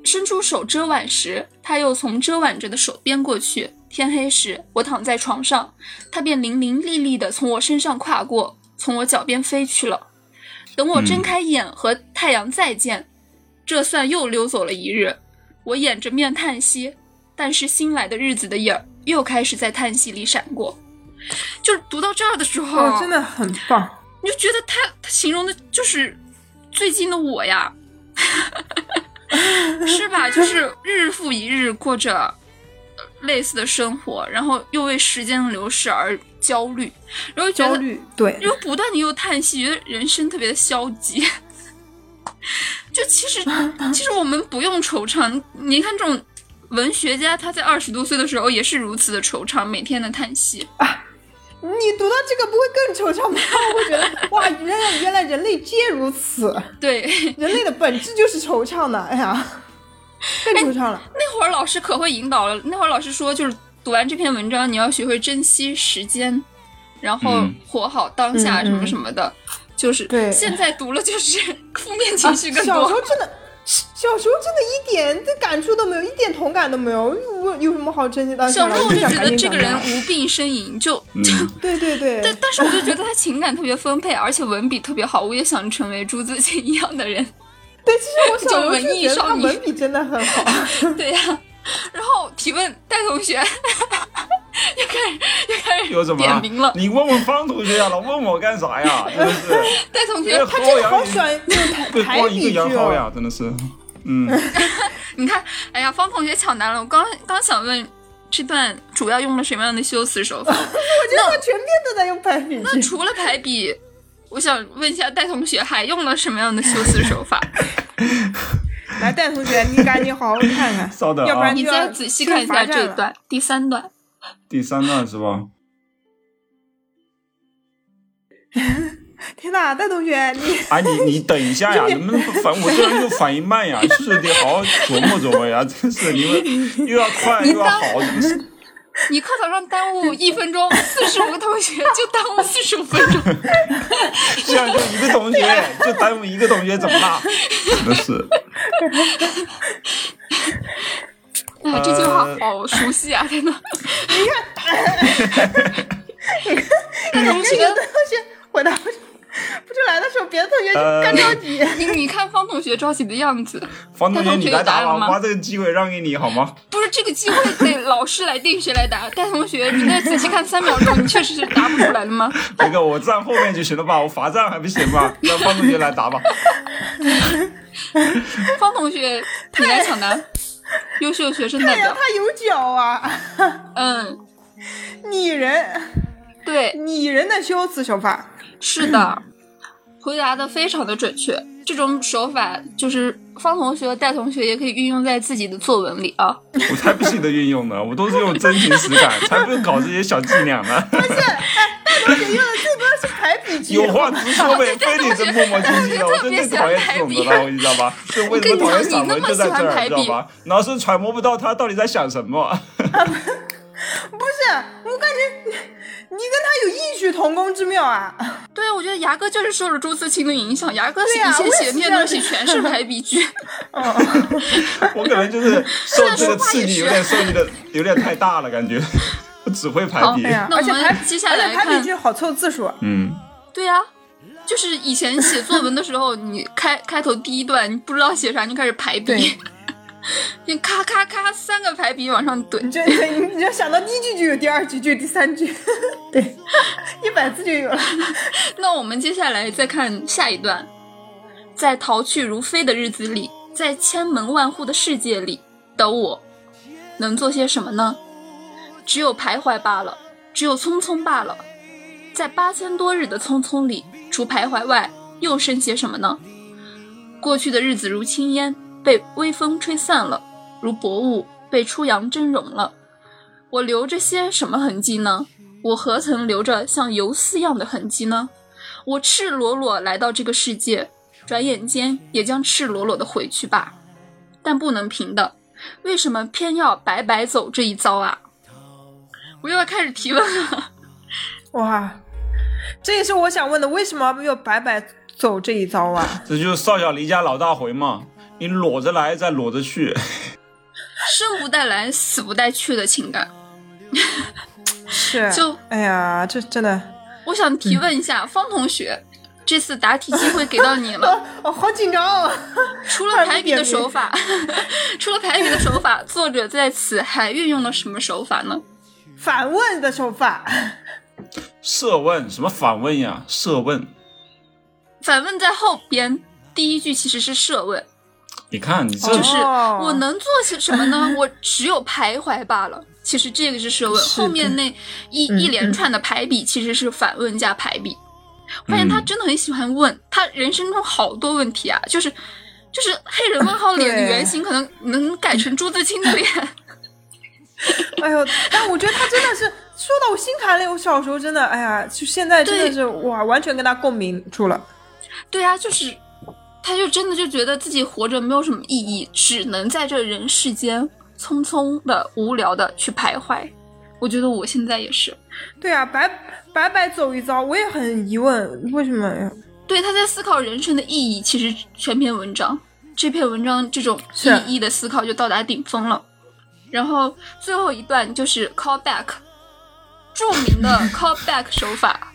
伸出手遮挽时，他又从遮挽着的手边过去。天黑时，我躺在床上，他便伶伶俐俐地从我身上跨过，从我脚边飞去了。等我睁开眼和太阳再见。这算又溜走了一日，我掩着面叹息，但是新来的日子的影儿又开始在叹息里闪过。就是读到这儿的时候，真的很棒，你就觉得他他形容的就是最近的我呀，[LAUGHS] 是吧？就是日复一日过着类似的生活，然后又为时间的流逝而焦虑，然后焦虑，对，又不断的又叹息，觉得人生特别的消极。就其实，其实我们不用惆怅。你看，这种文学家，他在二十多岁的时候也是如此的惆怅，每天的叹息。啊，你读到这个不会更惆怅吗？[LAUGHS] 我会觉得，哇，原来原来人类皆如此。对，人类的本质就是惆怅的。哎呀，更惆怅了。那会儿老师可会引导了。那会儿老师说，就是读完这篇文章，你要学会珍惜时间，然后活好当下，什么什么的。就是对，现在读了就是 [LAUGHS] 负面情绪更多。小时候真的，小时候真的一点的感触都没有，一点同感都没有。我有什么好珍惜的？小时候我就觉得这个人无病呻吟，就就对 [LAUGHS] 对对。[LAUGHS] 但但是我就觉得他情感特别丰沛，而且文笔特别好。我也想成为朱自清一样的人。对，其实我小时候文艺少女，文笔真的很好。对呀。然后提问戴同学，又开始又开始有什么点名了？你问问方同学呀，老问我干啥呀？真的是 [LAUGHS] 戴同学，他真的好喜欢用台笔句呀，真的是。嗯，[LAUGHS] 你看，哎呀，方同学抢答了。我刚刚想问，这段主要用了什么样的修辞手法？[LAUGHS] 我觉得全篇都在用排比。那除了排比，我想问一下戴同学，还用了什么样的修辞手法？[LAUGHS] 来，戴同学，你赶紧好好看看，[LAUGHS] 稍等啊，要不然你再仔细看一下这一段，第三段，第三段是吧？[LAUGHS] 天哪，戴同学，你啊，你你等一下呀，能不能反我这人又反应慢呀？就是得好好琢磨琢磨呀，真是你们又要快又要好，真是。你课堂上耽误一分钟，四十五个同学就耽误四十五分钟。[LAUGHS] 这样就一个同学就耽误一个同学，怎么啦？真的是。[LAUGHS] 哎，这句话好熟悉啊！天呐。[LAUGHS] 你看，你看，同学，同学回答。不出来的时候，别的同学就更着急。[LAUGHS] 你你看方同学着急的样子。[LAUGHS] 方同学，你来答吗？把这个机会让给你好吗？不是这个机会得老师来定谁来答。戴同学，你再仔细看三秒钟，你确实是答不出来了吗？[LAUGHS] 那个我站后面就行了吧？我罚站还不行吗？让方同学来答吧。方同学，你来抢答。优秀学生代表。他有脚啊。嗯。拟人。对。拟人的修辞手法。是的。回答的非常的准确。这种手法就是方同学和戴同学也可以运用在自己的作文里啊。我才不记得运用呢，我都是用真情实感，[LAUGHS] 才不用搞这些小伎俩呢。不是，戴同学用的最多是排比句。有话直说呗，非得是磨磨唧唧的，[LAUGHS] 我真最讨厌这种的了，你知道吧？就为什么讨厌散文就在这儿，你知道吧？老是揣摩不到他到底在想什么。[LAUGHS] 不是，我感觉你你跟他有异曲同工之妙啊。对，我觉得牙哥就是受了朱自清的影响，牙哥以前写那些东西全是排比句。我可能就是受这个刺激有点 [LAUGHS] 受益的有点太大了，感觉我只会排比。那我们接下来，排比句好凑字数。嗯，对呀，就是以前写作文的时候，你开开头第一段你不知道写啥，你开始排比。你咔咔咔三个排比往上怼，你就你就想到第一句就有第二句，就有第三句，对，[LAUGHS] 一百字就有了。那我们接下来再看下一段，在逃去如飞的日子里，在千门万户的世界里的我，能做些什么呢？只有徘徊罢了，只有匆匆罢了。在八千多日的匆匆里，除徘徊外，又剩些什么呢？过去的日子如轻烟。被微风吹散了，如薄雾被初阳蒸融了。我留着些什么痕迹呢？我何曾留着像游丝样的痕迹呢？我赤裸裸来到这个世界，转眼间也将赤裸裸的回去吧。但不能平的，为什么偏要白白走这一遭啊？我又要开始提问了。[LAUGHS] 哇，这也是我想问的，为什么要白白走这一遭啊？这就是少小离家老大回嘛。你裸着来，再裸着去，[LAUGHS] 生不带来，死不带去的情感，是 [LAUGHS] 就哎呀，这真的。我想提问一下方同学，这次答题机会给到你了，我 [LAUGHS] 好紧张啊！除了排比的手法，除了排比的手法，作者在此还运用了什么手法呢？反问的手法。设问什么反问呀？设问。反问在后边，第一句其实是设问。你看，你这就是我能做些什么呢？我只有徘徊罢了。其实这个是设问，后面那一一连串的排比其实是反问加排比。我发现他真的很喜欢问，他人生中好多问题啊，就是就是黑人问号 [LAUGHS] 脸的原型可能能改成朱自清的脸。[LAUGHS] 哎呦，但我觉得他真的是说到我心坎里。我小时候真的，哎呀，就现在真的是哇，完全跟他共鸣住了。对啊，就是。他就真的就觉得自己活着没有什么意义，只能在这人世间匆匆的、无聊的去徘徊。我觉得我现在也是。对啊，白白白走一遭，我也很疑问，为什么呀？对，他在思考人生的意义。其实全篇文章，这篇文章这种意义的思考就到达顶峰了。然后最后一段就是 call back，著名的 call back 手法。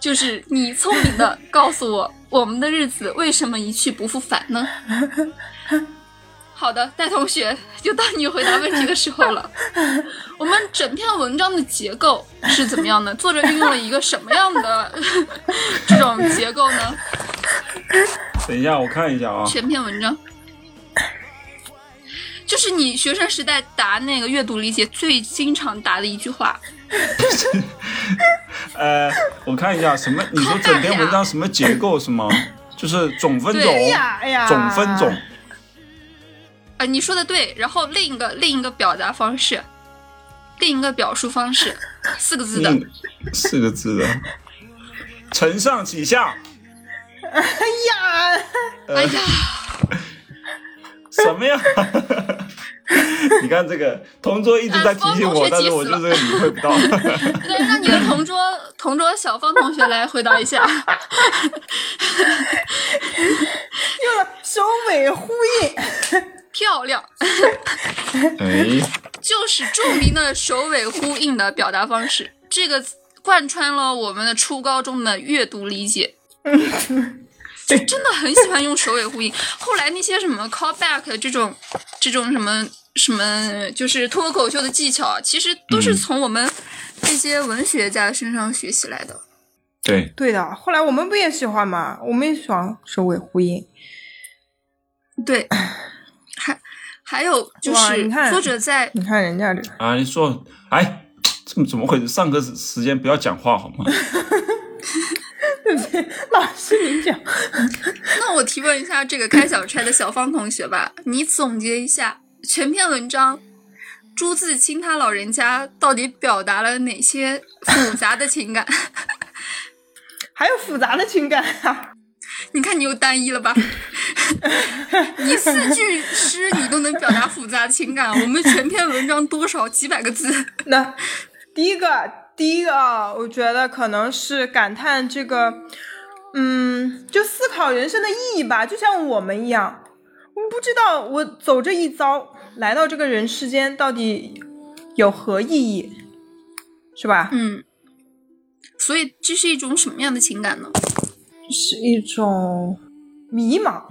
就是你聪明的告诉我，我们的日子为什么一去不复返呢？好的，戴同学，就到你回答问题的时候了。我们整篇文章的结构是怎么样的？作者运用了一个什么样的 [LAUGHS] 这种结构呢？等一下，我看一下啊。全篇文章就是你学生时代答那个阅读理解最经常答的一句话。[LAUGHS] 呃，我看一下什么？你说整篇文章什么结构是吗？就是总分总，总分总。啊，你说的对。然后另一个另一个表达方式，另一个表述方式，[LAUGHS] 四个字的，四个字的，承上启下。[LAUGHS] 哎呀，哎呀，什么呀？[LAUGHS] 你看这个同桌一直在提醒我，但是我就是理会不到。[LAUGHS] 对，让你的同桌 [LAUGHS] 同桌小方同学来回答一下。用了首尾呼应，漂亮。哎，就是著名的首尾呼应的表达方式，这个贯穿了我们的初高中的阅读理解。就真的很喜欢用首尾呼应。后来那些什么 call back 这种这种什么。什么就是脱口秀的技巧，其实都是从我们这些文学家身上学习来的。对，对的。后来我们不也喜欢吗？我们也喜欢首尾呼应。对，[CLEARS THROAT] 还还有就是你看作者在你看人家这啊，你说哎，怎么怎么回事？上课时时间不要讲话好吗？[LAUGHS] [LAUGHS] 老师您讲。[LAUGHS] 那我提问一下这个开小差的小方同学吧，[LAUGHS] 你总结一下全篇文章，朱自清他老人家到底表达了哪些复杂的情感？还有复杂的情感啊！你看你又单一了吧？你四句诗你都能表达复杂情感，我们全篇文章多少几百个字？那第一个，第一个啊，我觉得可能是感叹这个，嗯，就思考人生的意义吧。就像我们一样，我们不知道我走这一遭来到这个人世间到底有何意义，是吧？嗯。所以这是一种什么样的情感呢？是一种迷茫。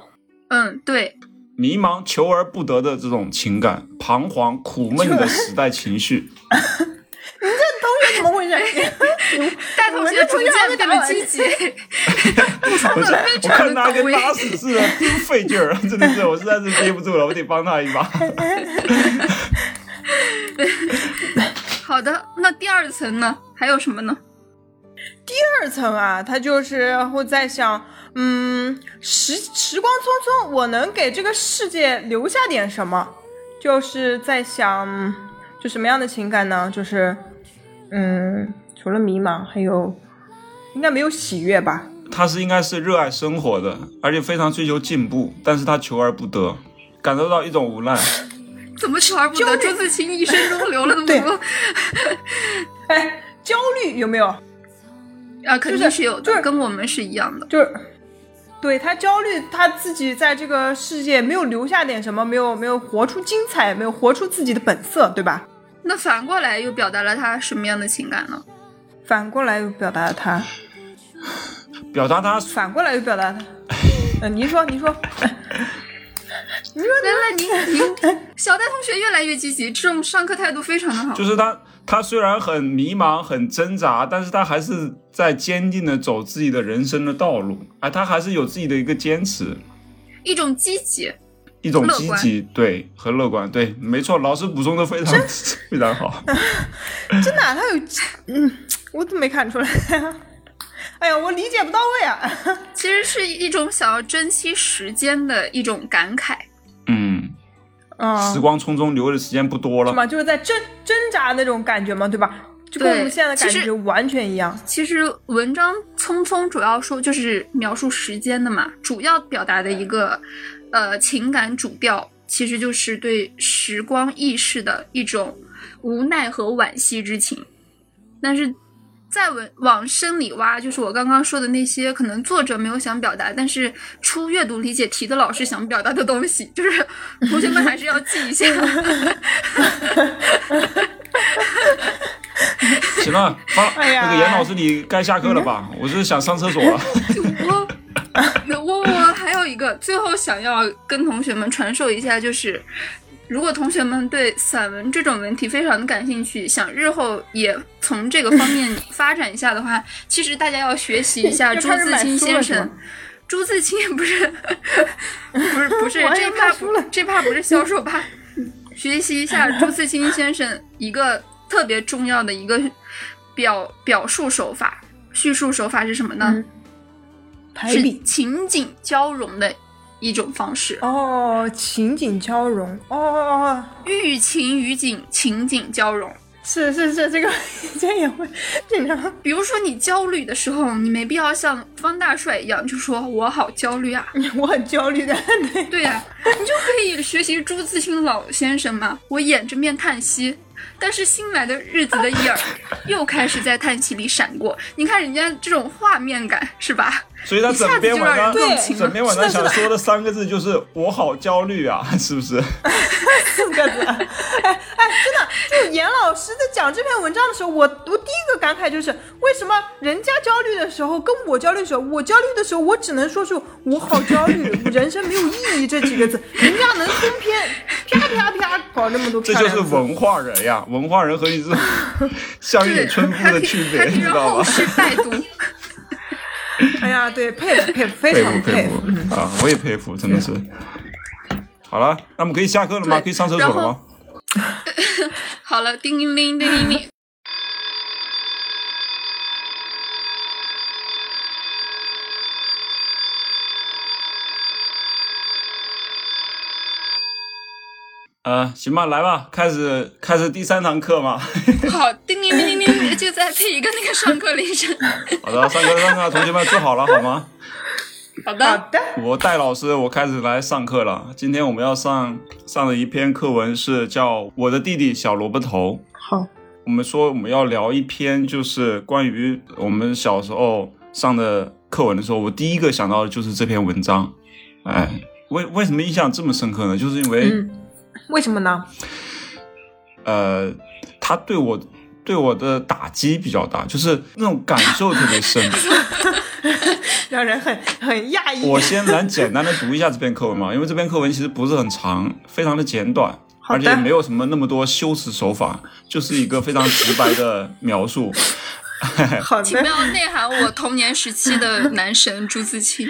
嗯，对，迷茫、求而不得的这种情感，彷徨、苦闷的时代情绪。[LAUGHS] 你这同学怎么回事？大同学逐渐变得积极，[LAUGHS] 不是，我看他跟拉屎似的，[LAUGHS] 真费劲儿，[LAUGHS] 真的是，我实在是憋不住了，我得帮他一把。好的，那第二层呢？还有什么呢？第二层啊，他就是会在想，嗯，时时光匆匆，我能给这个世界留下点什么？就是在想，就什么样的情感呢？就是，嗯，除了迷茫，还有，应该没有喜悦吧？他是应该是热爱生活的，而且非常追求进步，但是他求而不得，感受到一种无奈。[LAUGHS] 怎么求而不得？朱自清一生中流了那么多，[LAUGHS] 哎，焦虑有没有？啊，肯定是有，就是跟我们是一样的，就是，对他焦虑，他自己在这个世界没有留下点什么，没有没有活出精彩，没有活出自己的本色，对吧？那反过来又表达了他什么样的情感呢？反过来又表达了他，表达他，反过来又表达他，嗯，[LAUGHS] 您说，您说，[LAUGHS] 你说，来来，您您，小戴同学越来越积极，这种上课态度非常的好，就是他。他虽然很迷茫、很挣扎，但是他还是在坚定的走自己的人生的道路，哎，他还是有自己的一个坚持，一种积极，一种积极，对，和乐观，对，没错，老师补充的非常 [LAUGHS] 非常好，[LAUGHS] 真的，他有，嗯，我怎么没看出来？[LAUGHS] 哎呀，我理解不到位啊，其实是一种想要珍惜时间的一种感慨，嗯。时光匆匆，留的时间不多了。是吗？就是在挣挣扎那种感觉嘛，对吧？就跟我们现在的感觉完全一样。其实文章匆匆主要说就是描述时间的嘛，主要表达的一个呃情感主调，其实就是对时光易逝的一种无奈和惋惜之情，但是。再往往深里挖，就是我刚刚说的那些，可能作者没有想表达，但是出阅读理解题的老师想表达的东西，就是同学们还是要记一下。[LAUGHS] 行了，方那个严老师，你该下课了吧？我是想上厕所了。[LAUGHS] [LAUGHS] 我我我还有一个，最后想要跟同学们传授一下，就是。如果同学们对散文这种文体非常的感兴趣，想日后也从这个方面 [LAUGHS] 发展一下的话，其实大家要学习一下 [LAUGHS] 朱自清先生。朱自清不是不是不是 [LAUGHS] 这怕不这怕不是销售吧，学习一下朱自清先生一个特别重要的一个表表述手法，叙述手法是什么呢？是情景交融的。一种方式哦，情景交融哦哦哦，寓情于景，情景交融，是是是，这个 [LAUGHS] 这也会经常。比如说你焦虑的时候，你没必要像方大帅一样就说我好焦虑啊，[LAUGHS] 我很焦虑的，对 [LAUGHS] 对呀，你就可以学习朱自清老先生嘛，我掩着面叹息。但是新来的日子的影儿又开始在叹息里闪过，你看人家这种画面感是吧？所以他整篇晚上，整篇文章想说的三个字就是“我好焦虑啊”，[LAUGHS] 是不是？四个字。哎哎，真的，就严老师在讲这篇文章的时候，我我第一个感慨就是，为什么人家焦虑的时候跟我焦虑的时候，我焦虑的时候我只能说出“我好焦虑，[LAUGHS] 人生没有意义”这几个字，人家能通篇啪啪啪搞那么多。这就是文化人呀，文化人和你这种乡野村夫的区别，你知道吗？是拜读。[LAUGHS] 哎呀，对，佩服佩服，非常佩服啊！我也佩服，真的是。好了，那我们可以下课了吗？可以上厕所了吗？[LAUGHS] 好了，叮铃铃，叮铃铃。呃，行吧，来吧，开始开始第三堂课嘛。[LAUGHS] 好，叮铃铃铃铃，就在配一个那个上课铃声。[LAUGHS] 好的，上课上课，同学们坐好了好吗？好的。好的。我戴老师，我开始来上课了。今天我们要上上的一篇课文是叫《我的弟弟小萝卜头》。好，我们说我们要聊一篇，就是关于我们小时候上的课文的时候，我第一个想到的就是这篇文章。哎，为为什么印象这么深刻呢？就是因为。为什么呢？呃，他对我对我的打击比较大，就是那种感受特别深，[LAUGHS] 让人很很讶异。我先来简单的读一下这篇课文嘛，因为这篇课文其实不是很长，非常的简短，而且没有什么那么多修辞手法，就是一个非常直白的描述。[LAUGHS] 好的，请不要内涵我童年时期的男神朱自清。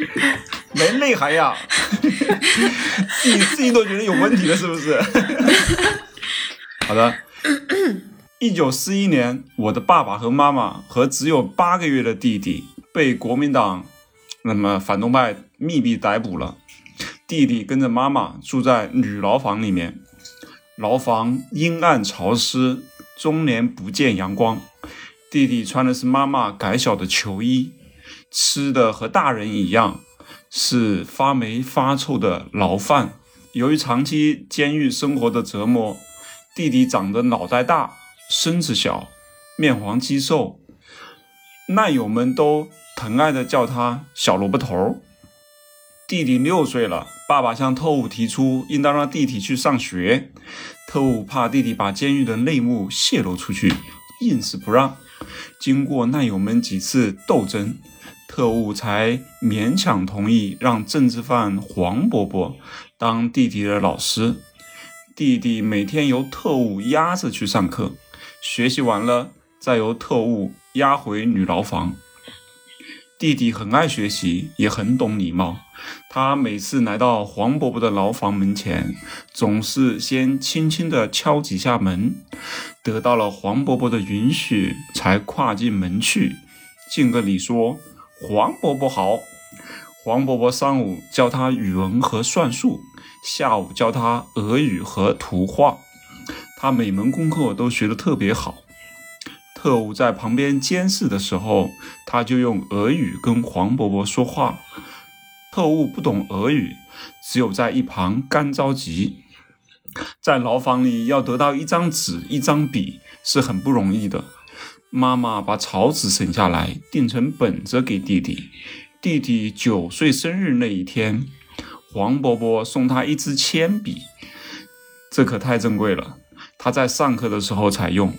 没内涵呀，自己自己都觉得有问题了，是不是？[LAUGHS] 好的。一九四一年，我的爸爸和妈妈和只有八个月的弟弟被国民党那么反动派密闭逮捕了。弟弟跟着妈妈住在女牢房里面，牢房阴暗潮湿，终年不见阳光。弟弟穿的是妈妈改小的球衣，吃的和大人一样，是发霉发臭的牢饭。由于长期监狱生活的折磨，弟弟长得脑袋大、身子小、面黄肌瘦，难友们都疼爱的叫他小萝卜头。弟弟六岁了，爸爸向特务提出应当让弟弟去上学，特务怕弟弟把监狱的内幕泄露出去，硬是不让。经过难友们几次斗争，特务才勉强同意让政治犯黄伯伯当弟弟的老师。弟弟每天由特务押着去上课，学习完了再由特务押回女牢房。弟弟很爱学习，也很懂礼貌。他每次来到黄伯伯的牢房门前，总是先轻轻地敲几下门，得到了黄伯伯的允许，才跨进门去，敬个礼，说：“黄伯伯好。”黄伯伯上午教他语文和算术，下午教他俄语和图画，他每门功课都学得特别好。特务在旁边监视的时候，他就用俄语跟黄伯伯说话。特务不懂俄语，只有在一旁干着急。在牢房里要得到一张纸、一张笔是很不容易的。妈妈把草纸省下来，订成本子给弟弟。弟弟九岁生日那一天，黄伯伯送他一支铅笔，这可太珍贵了。他在上课的时候才用，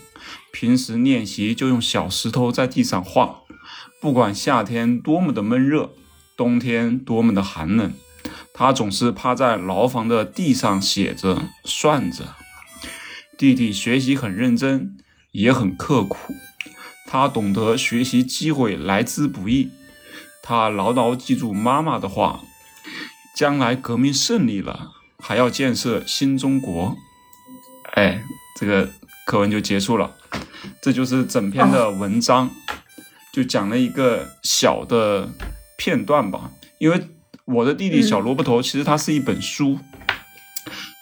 平时练习就用小石头在地上画。不管夏天多么的闷热。冬天多么的寒冷，他总是趴在牢房的地上写着、算着。弟弟学习很认真，也很刻苦。他懂得学习机会来之不易。他牢牢记住妈妈的话：将来革命胜利了，还要建设新中国。哎，这个课文就结束了。这就是整篇的文章，就讲了一个小的。片段吧，因为我的弟弟小萝卜头其实它是一本书，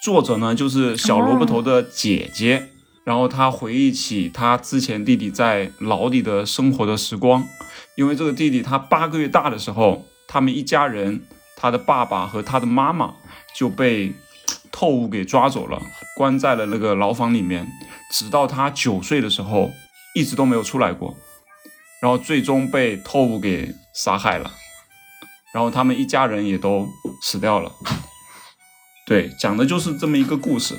作者呢就是小萝卜头的姐姐，然后他回忆起他之前弟弟在牢里的生活的时光，因为这个弟弟他八个月大的时候，他们一家人，他的爸爸和他的妈妈就被特务给抓走了，关在了那个牢房里面，直到他九岁的时候，一直都没有出来过，然后最终被特务给杀害了。然后他们一家人也都死掉了，对，讲的就是这么一个故事。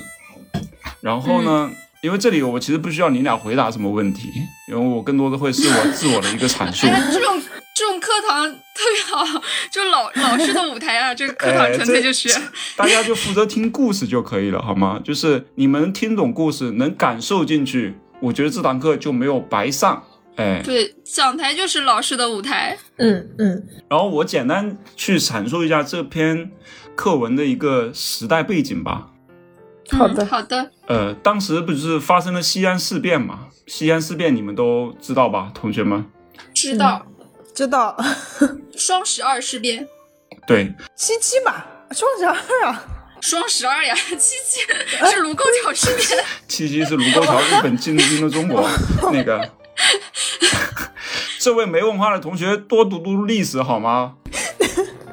然后呢，因为这里我其实不需要你俩回答什么问题，因为我更多的会是我自我的一个阐述。这种这种课堂特别好，就老老师的舞台啊，这个课堂纯粹就是大家就负责听故事就可以了，好吗？就是你们听懂故事，能感受进去，我觉得这堂课就没有白上。哎，对，讲台就是老师的舞台。嗯嗯。然后我简单去阐述一下这篇课文的一个时代背景吧。好的，好的。呃，当时不是发生了西安事变嘛？西安事变你们都知道吧，同学们？知道，知道。[LAUGHS] 双十二事变。对。七七吧，双十二啊。双十二呀，[LAUGHS] 七七 [LAUGHS] 是卢沟桥事变，七七是卢沟桥日本进军了中国那个。[LAUGHS] 这位没文化的同学多读读历史好吗？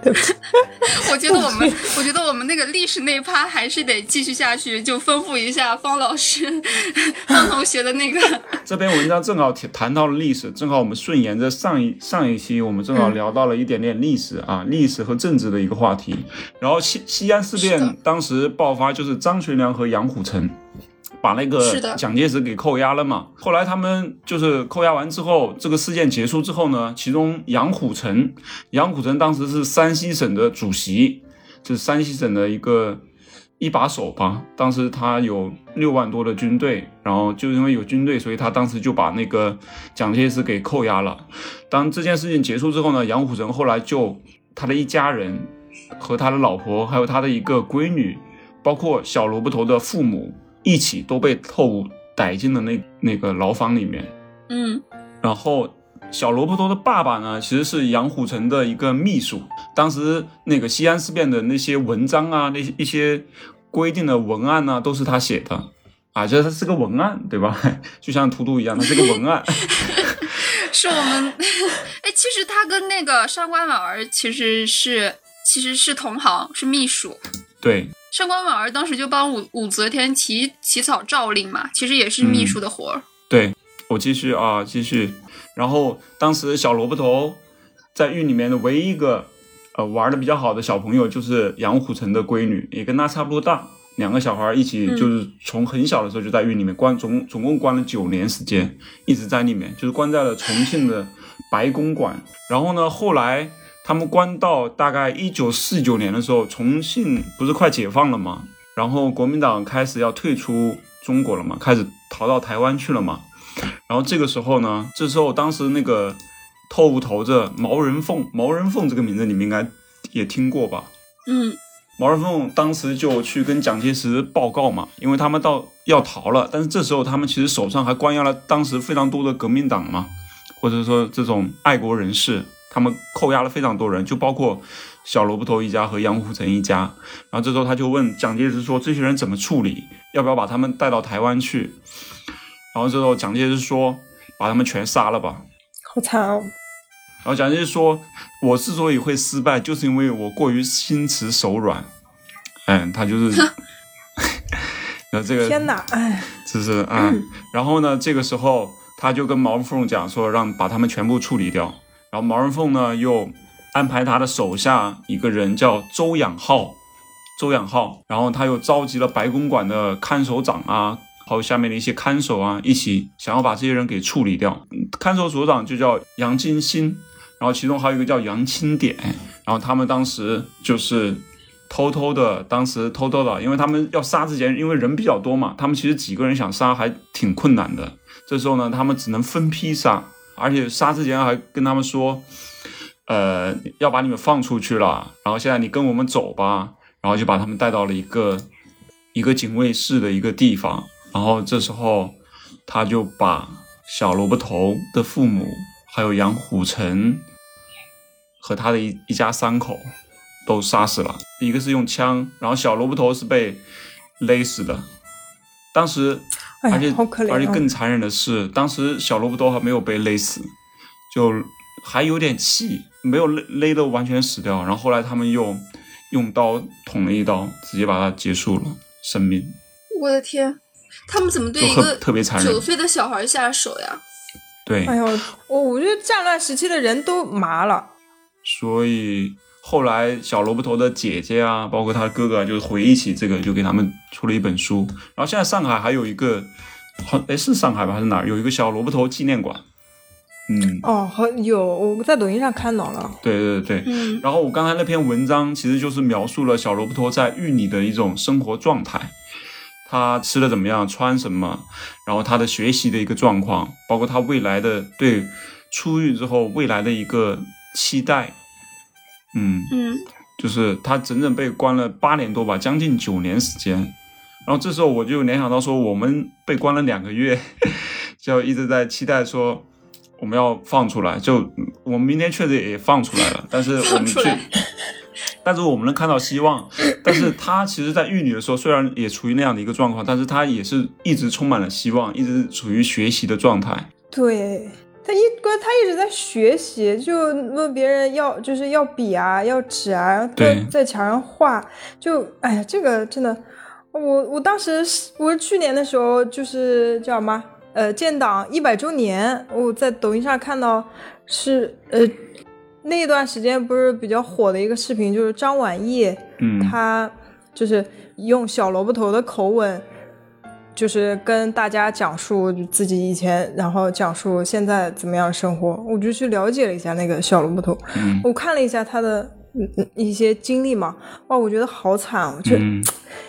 [LAUGHS] 我觉得我们，我觉得我们那个历史那一趴还是得继续下去，就丰富一下方老师、[LAUGHS] 方同学的那个。这篇文章正好谈到了历史，正好我们顺延着上一上一期，我们正好聊到了一点点历史啊，历史和政治的一个话题。然后西西安事变当时爆发，就是张学良和杨虎城。把那个蒋介石给扣押了嘛？后来他们就是扣押完之后，这个事件结束之后呢，其中杨虎城，杨虎城当时是山西省的主席，就是山西省的一个一把手吧。当时他有六万多的军队，然后就因为有军队，所以他当时就把那个蒋介石给扣押了。当这件事情结束之后呢，杨虎城后来就他的一家人和他的老婆，还有他的一个闺女，包括小萝卜头的父母。一起都被偷逮进了那那个牢房里面，嗯，然后小萝卜头的爸爸呢，其实是杨虎城的一个秘书。当时那个西安事变的那些文章啊，那些一些规定的文案呢，都是他写的啊，就是他是个文案，对吧？[LAUGHS] 就像图图一样，他是个文案。[LAUGHS] 是我们，[LAUGHS] 哎，其实他跟那个上官婉儿其实是其实是同行，是秘书。对。上官婉儿当时就帮武武则天起起草诏令嘛，其实也是秘书的活儿。对我继续啊，继续。然后当时小萝卜头在狱里面的唯一一个呃玩的比较好的小朋友就是杨虎城的闺女，也跟他差不多大，两个小孩一起就是从很小的时候就在狱里面关，总总共关了九年时间，一直在里面，就是关在了重庆的白公馆。然后呢，后来。他们关到大概一九四九年的时候，重庆不是快解放了吗？然后国民党开始要退出中国了嘛，开始逃到台湾去了嘛。然后这个时候呢，这时候当时那个透头子毛人凤，毛人凤这个名字你们应该也听过吧？嗯，毛人凤当时就去跟蒋介石报告嘛，因为他们到要逃了，但是这时候他们其实手上还关押了当时非常多的革命党嘛，或者说这种爱国人士。他们扣押了非常多人，就包括小萝卜头一家和杨虎城一家。然后这时候他就问蒋介石说：“这些人怎么处理？要不要把他们带到台湾去？”然后这时候蒋介石说：“把他们全杀了吧。”好惨哦。然后蒋介石说：“我之所以会失败，就是因为我过于心慈手软。”嗯，他就是，[LAUGHS] 那这个天哪，哎，这是啊。然后呢，这个时候他就跟毛凤讲说：“让把他们全部处理掉。”然后毛人凤呢，又安排他的手下一个人叫周养浩，周养浩，然后他又召集了白公馆的看守长啊，还有下面的一些看守啊，一起想要把这些人给处理掉。看守所长就叫杨金星，然后其中还有一个叫杨清典，然后他们当时就是偷偷的，当时偷偷的，因为他们要杀之前，因为人比较多嘛，他们其实几个人想杀还挺困难的。这时候呢，他们只能分批杀。而且杀之前还跟他们说，呃，要把你们放出去了，然后现在你跟我们走吧，然后就把他们带到了一个一个警卫室的一个地方，然后这时候他就把小萝卜头的父母，还有杨虎城和他的一一家三口都杀死了，一个是用枪，然后小萝卜头是被勒死的，当时。而且而且更残忍的是，当时小萝卜头还没有被勒死，就还有点气，没有勒勒的完全死掉。然后后来他们又用刀捅了一刀，直接把他结束了生命。我的天，他们怎么对一个特别残忍九岁的小孩下手呀？对，哎呦，我我觉得战乱时期的人都麻了。所以。后来，小萝卜头的姐姐啊，包括他哥哥，就是回忆起这个，就给他们出了一本书。然后现在上海还有一个，好，哎，是上海吧，还是哪儿？有一个小萝卜头纪念馆。嗯，哦，好有，我在抖音上看到了。对对对，嗯。然后我刚才那篇文章其实就是描述了小萝卜头在狱里的一种生活状态，他吃的怎么样，穿什么，然后他的学习的一个状况，包括他未来的对出狱之后未来的一个期待。嗯嗯，就是他整整被关了八年多吧，将近九年时间。然后这时候我就联想到说，我们被关了两个月，[LAUGHS] 就一直在期待说我们要放出来。就我们明天确实也放出来了，但是我们却，[LAUGHS] 但是我们能看到希望。但是他其实，在狱里的时候，虽然也处于那样的一个状况，但是他也是一直充满了希望，一直处于学习的状态。对他一哥，他一直在学习，就问别人要，就是要笔啊，要纸啊，在在墙上画。就哎呀，这个真的，我我当时我去年的时候就是叫什么？呃，建党一百周年，我在抖音上看到是呃那段时间不是比较火的一个视频，就是张晚意，嗯，他就是用小萝卜头的口吻，就是跟大家讲述自己以前，然后讲述现在怎么样生活，我就去了解了一下那个小萝卜头，我看了一下他的一些经历嘛，哇，我觉得好惨，就。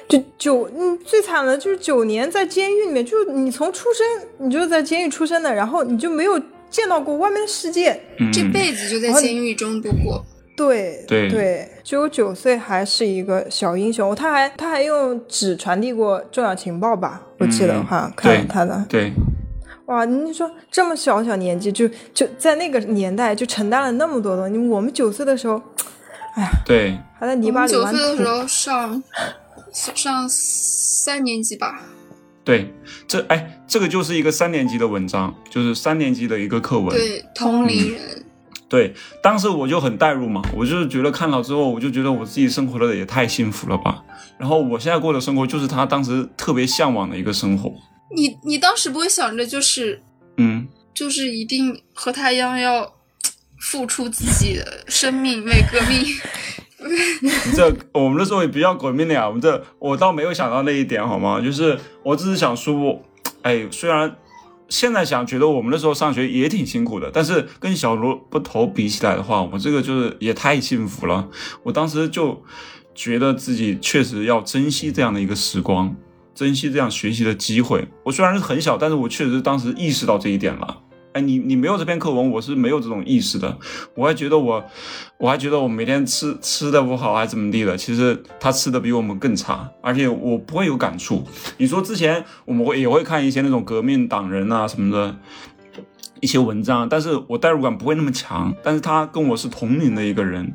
就九，嗯，最惨的就是九年在监狱里面，就你从出生，你就是在监狱出生的，然后你就没有见到过外面的世界，这辈子就在监狱中度过。对对对，只有九岁还是一个小英雄，他还他还用纸传递过重要情报吧？我记得好像看他的。对，哇，你说这么小小年纪就就在那个年代就承担了那么多东西，我们九岁的时候，哎呀，对，还在泥巴里玩。九岁的时候上。上三年级吧，对，这哎，这个就是一个三年级的文章，就是三年级的一个课文。对，同龄人。对，当时我就很代入嘛，我就是觉得看到之后，我就觉得我自己生活的也太幸福了吧。然后我现在过的生活就是他当时特别向往的一个生活。你你当时不会想着就是，嗯，就是一定和他一样要付出自己的生命为革命。[LAUGHS] 这我们那时候也比较革命的呀，我们这我倒没有想到那一点，好吗？就是我只是想说，哎，虽然现在想觉得我们那时候上学也挺辛苦的，但是跟小萝卜头比起来的话，我这个就是也太幸福了。我当时就觉得自己确实要珍惜这样的一个时光，珍惜这样学习的机会。我虽然是很小，但是我确实当时意识到这一点了。哎，你你没有这篇课文，我是没有这种意识的。我还觉得我，我还觉得我每天吃吃的不好，还怎么地的。其实他吃的比我们更差，而且我不会有感触。你说之前我们会也会看一些那种革命党人啊什么的一些文章，但是我代入感不会那么强。但是他跟我是同龄的一个人，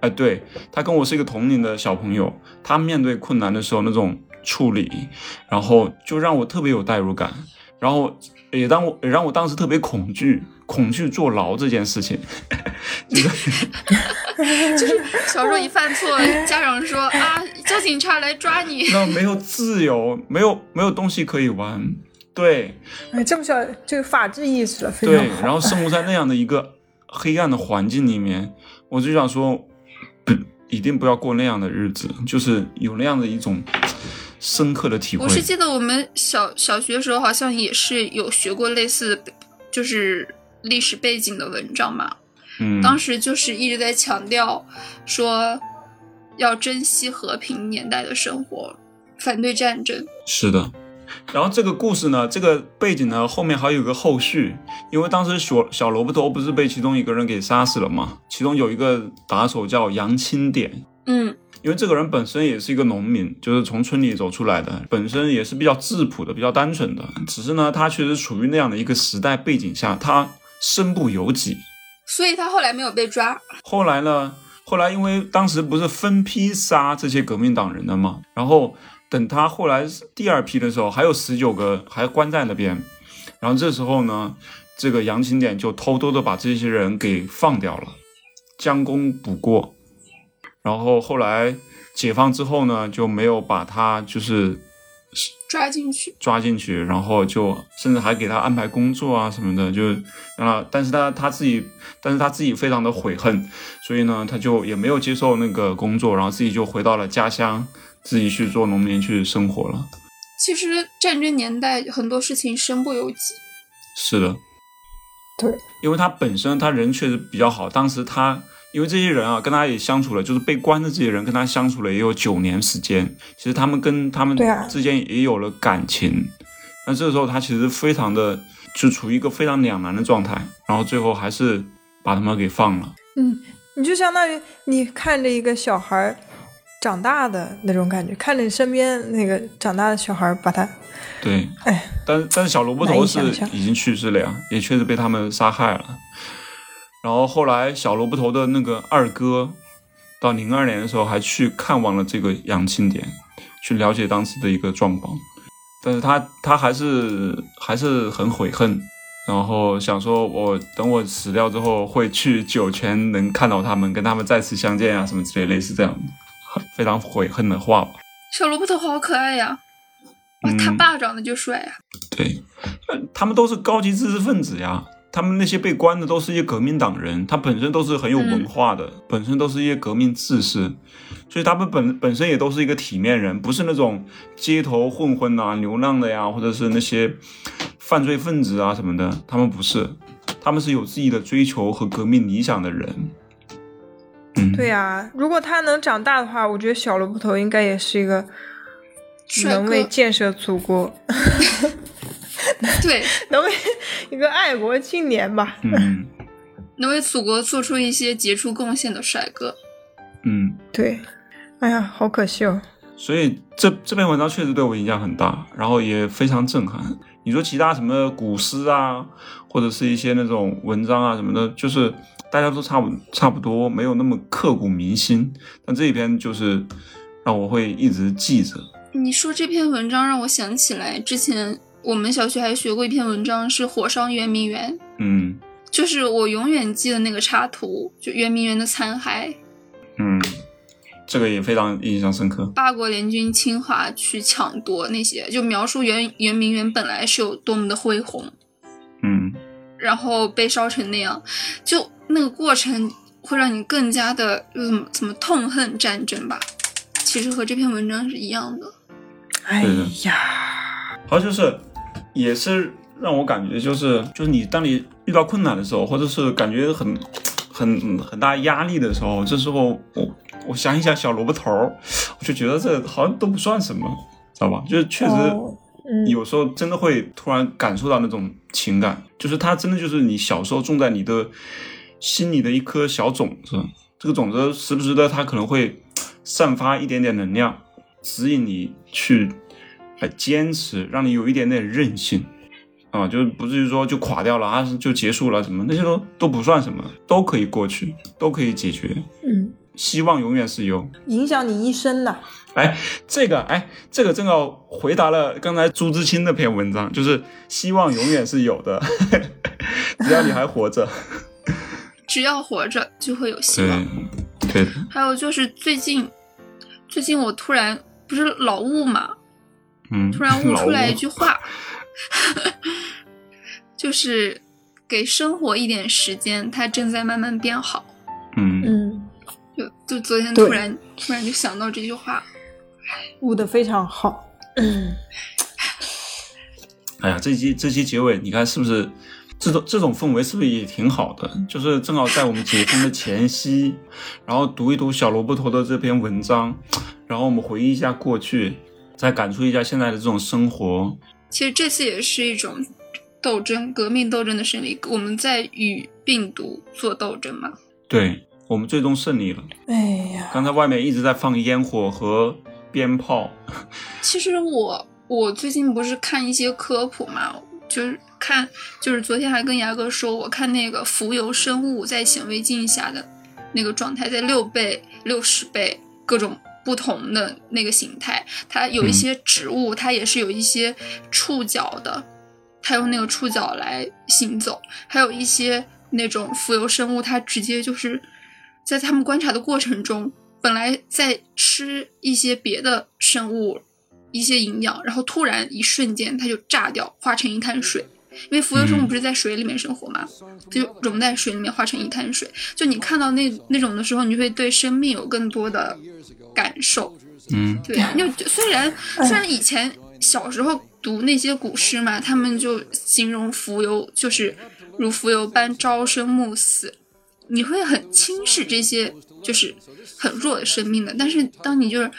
哎，对他跟我是一个同龄的小朋友，他面对困难的时候那种处理，然后就让我特别有代入感。然后也让我也让我当时特别恐惧，恐惧坐牢这件事情，[LAUGHS] 就是 [LAUGHS] 就是小时候一犯错，家长说啊，叫警察来抓你，那没有自由，没有没有东西可以玩，对，哎，这么小就法治意识了，对，然后生活在那样的一个黑暗的环境里面，我就想说，不，[COUGHS] 一定不要过那样的日子，就是有那样的一种。深刻的体会。我是记得我们小小学时候好像也是有学过类似，就是历史背景的文章嘛。嗯。当时就是一直在强调说要珍惜和平年代的生活，反对战争。是的。然后这个故事呢，这个背景呢，后面还有个后续，因为当时小小萝卜头不是被其中一个人给杀死了嘛？其中有一个打手叫杨清典。嗯。因为这个人本身也是一个农民，就是从村里走出来的，本身也是比较质朴的、比较单纯的。只是呢，他确实处于那样的一个时代背景下，他身不由己，所以他后来没有被抓。后来呢？后来因为当时不是分批杀这些革命党人的嘛，然后等他后来第二批的时候，还有十九个还关在那边，然后这时候呢，这个杨清点就偷偷的把这些人给放掉了，将功补过。然后后来解放之后呢，就没有把他就是抓进去，抓进去，然后就甚至还给他安排工作啊什么的，就啊，但是他他自己，但是他自己非常的悔恨，所以呢，他就也没有接受那个工作，然后自己就回到了家乡，自己去做农民去生活了。其实战争年代很多事情身不由己。是的，对，因为他本身他人确实比较好，当时他。因为这些人啊，跟他也相处了，就是被关的这些人跟他相处了也有九年时间。其实他们跟他们之间也有了感情。那这个时候他其实非常的就处于一个非常两难的状态，然后最后还是把他们给放了。嗯，你就相当于你看着一个小孩长大的那种感觉，看着你身边那个长大的小孩把他，对，哎，但但是小萝卜头是已经去世了呀，也确实被他们杀害了。然后后来，小萝卜头的那个二哥，到零二年的时候还去看望了这个杨庆典，去了解当时的一个状况。但是他他还是还是很悔恨，然后想说，我等我死掉之后会去酒泉能看到他们，跟他们再次相见啊，什么之类类似这样的，非常悔恨的话吧。小萝卜头好可爱呀，哇，他爸长得就帅呀。对，他们都是高级知识分子呀。他们那些被关的都是一些革命党人，他本身都是很有文化的，本身都是一些革命志士，所以他们本本身也都是一个体面人，不是那种街头混混啊、流浪的呀，或者是那些犯罪分子啊什么的，他们不是，他们是有自己的追求和革命理想的人。嗯，对呀，如果他能长大的话，我觉得小萝卜头应该也是一个能为建设祖国。[LAUGHS] [LAUGHS] 对，能为一个爱国青年吧，嗯，[LAUGHS] 能为祖国做出一些杰出贡献的帅哥，嗯，对，哎呀，好可惜哦。所以这这篇文章确实对我影响很大，然后也非常震撼。你说其他什么古诗啊，或者是一些那种文章啊什么的，就是大家都差不差不多，没有那么刻骨铭心。但这一篇就是让我会一直记着。你说这篇文章让我想起来之前。我们小学还学过一篇文章，是火烧圆明园。嗯，就是我永远记得那个插图，就圆明园的残骸。嗯，这个也非常印象深刻。八国联军侵华去抢夺那些，就描述圆圆明园本来是有多么的恢宏。嗯，然后被烧成那样，就那个过程会让你更加的怎么怎么痛恨战争吧？其实和这篇文章是一样的。哎呀，好就是。也是让我感觉就是就是你当你遇到困难的时候，或者是感觉很很很大压力的时候，这时候我我想一想小萝卜头，我就觉得这好像都不算什么，知道吧？就是确实有时候真的会突然感受到那种情感，就是它真的就是你小时候种在你的心里的一颗小种子，这个种子时不时的它可能会散发一点点能量，指引你去。来坚持，让你有一点点韧性，啊，就是不至于说就垮掉了啊，就结束了什么那些都都不算什么，都可以过去，都可以解决。嗯，希望永远是有，影响你一生的。哎，这个哎，这个正好回答了刚才朱自清那篇文章，就是希望永远是有的，[LAUGHS] 只要你还活着，[LAUGHS] 只要活着就会有希望。对，还有就是最近，最近我突然不是老雾嘛。突然悟出来一句话，就是给生活一点时间，它正在慢慢变好。嗯嗯，就就昨天突然突然就想到这句话，悟的非常好。嗯，哎呀，这期这期结尾，你看是不是这种这种氛围是不是也挺好的？就是正好在我们解封的前夕，然后读一读小萝卜头的这篇文章，然后我们回忆一下过去。再感触一下现在的这种生活。其实这次也是一种斗争，革命斗争的胜利。我们在与病毒做斗争嘛？对，我们最终胜利了。哎呀，刚才外面一直在放烟火和鞭炮。[LAUGHS] 其实我我最近不是看一些科普嘛，就是看，就是昨天还跟牙哥说，我看那个浮游生物在显微镜下的那个状态，在六倍、六十倍各种。不同的那个形态，它有一些植物，它也是有一些触角的，它用那个触角来行走；还有一些那种浮游生物，它直接就是在他们观察的过程中，本来在吃一些别的生物一些营养，然后突然一瞬间它就炸掉，化成一滩水。因为浮游生物不是在水里面生活嘛，就溶在水里面化成一滩水。就你看到那那种的时候，你就会对生命有更多的感受。嗯，对。就虽然虽然以前小时候读那些古诗嘛，他们就形容浮游就是如浮游般朝生暮死，你会很轻视这些就是很弱的生命的。但是当你就是。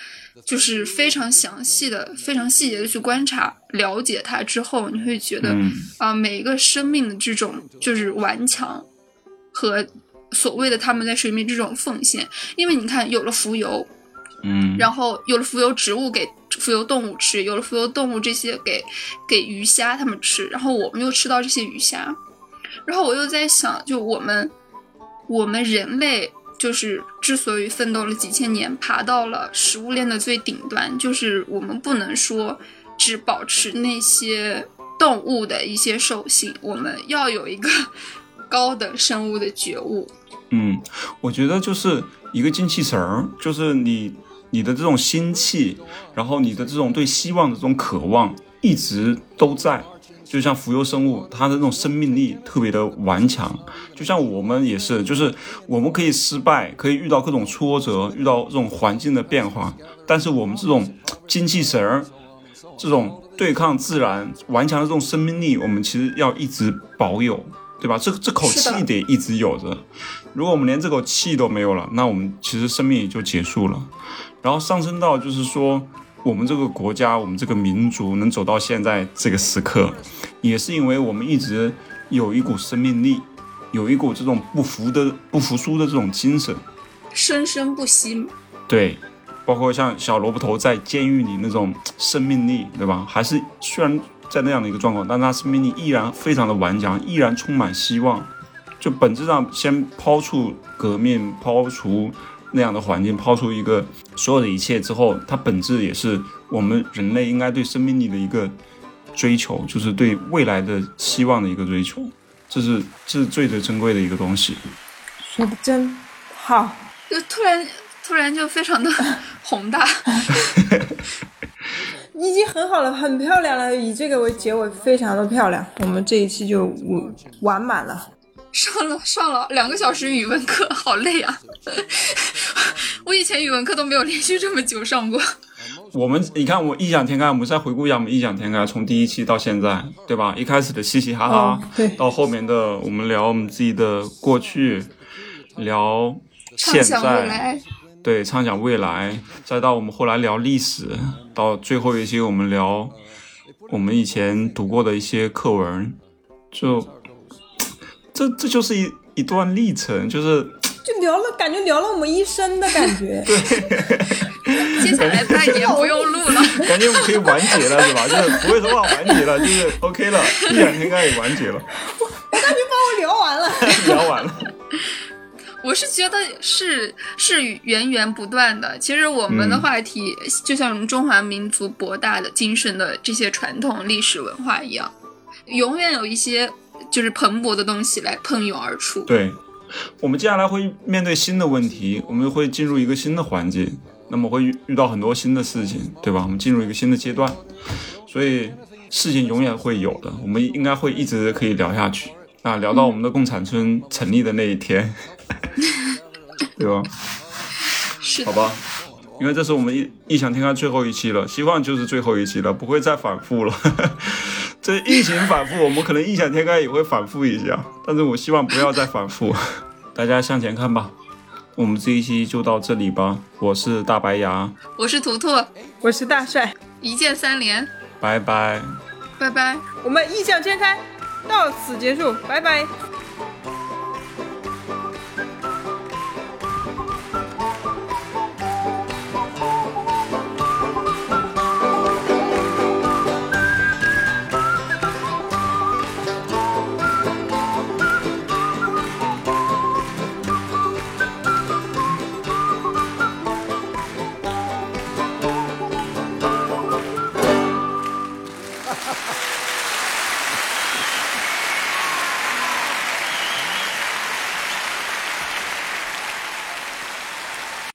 就是非常详细的、非常细节的去观察、了解它之后，你会觉得啊，每一个生命的这种就是顽强和所谓的他们在水面这种奉献。因为你看，有了浮游，嗯，然后有了浮游植物给浮游动物吃，有了浮游动物这些给给鱼虾它们吃，然后我们又吃到这些鱼虾，然后我又在想，就我们我们人类就是之所以奋斗了几千年，爬到了食物链的最顶端，就是我们不能说只保持那些动物的一些兽性，我们要有一个高等生物的觉悟。嗯，我觉得就是一个精气神儿，就是你你的这种心气，然后你的这种对希望的这种渴望，一直都在。就像浮游生物，它的那种生命力特别的顽强。就像我们也是，就是我们可以失败，可以遇到各种挫折，遇到这种环境的变化，但是我们这种精气神儿，这种对抗自然顽强的这种生命力，我们其实要一直保有，对吧？这这口气得一直有着。如果我们连这口气都没有了，那我们其实生命也就结束了。然后上升到就是说。我们这个国家，我们这个民族能走到现在这个时刻，也是因为我们一直有一股生命力，有一股这种不服的、不服输的这种精神，生生不息。对，包括像小萝卜头在监狱里那种生命力，对吧？还是虽然在那样的一个状况，但他生命力依然非常的顽强，依然充满希望。就本质上，先抛出革命，抛除。那样的环境，抛出一个所有的一切之后，它本质也是我们人类应该对生命力的一个追求，就是对未来的希望的一个追求，这是这是最最珍贵的一个东西。说的真好，就突然突然就非常的 [LAUGHS] 宏大，[LAUGHS] 已经很好了，很漂亮了，以这个为结尾，非常的漂亮。我们这一期就完满了。上了上了两个小时语文课，好累啊！[LAUGHS] 我以前语文课都没有连续这么久上过。我们你看，我异想天开，我们再回顾一下我们异想天开，从第一期到现在，对吧？一开始的嘻嘻哈哈，对，到后面的我们聊我们自己的过去，聊现在，对，畅想未来，再到我们后来聊历史，到最后一期我们聊我们以前读过的一些课文，就。这这就是一一段历程，就是就聊了，感觉聊了我们一生的感觉。[LAUGHS] 对，[LAUGHS] 接下来半年不用录了，[LAUGHS] 感觉我们可以完结了，是吧？就是不会说话完结了，就是 OK 了，一两天该也完结了。我我感觉把我聊完了，聊完了。我是觉得是是源源不断的。其实我们的话题就像中华民族博大的精神的这些传统历史文化一样，永远有一些。就是蓬勃的东西来喷涌而出。对，我们接下来会面对新的问题，我们会进入一个新的环境，那么会遇到很多新的事情，对吧？我们进入一个新的阶段，所以事情永远会有的，我们应该会一直可以聊下去啊，聊到我们的共产村成立的那一天，[LAUGHS] 对吧？是，好吧。因为这是我们异异想天开最后一期了，希望就是最后一期了，不会再反复了。[LAUGHS] 这疫情反复，我们可能异想天开也会反复一下，但是我希望不要再反复。[LAUGHS] 大家向前看吧，我们这一期就到这里吧。我是大白牙，我是图图，我是大帅，一键三连，拜拜，拜拜，我们异想天开到此结束，拜拜。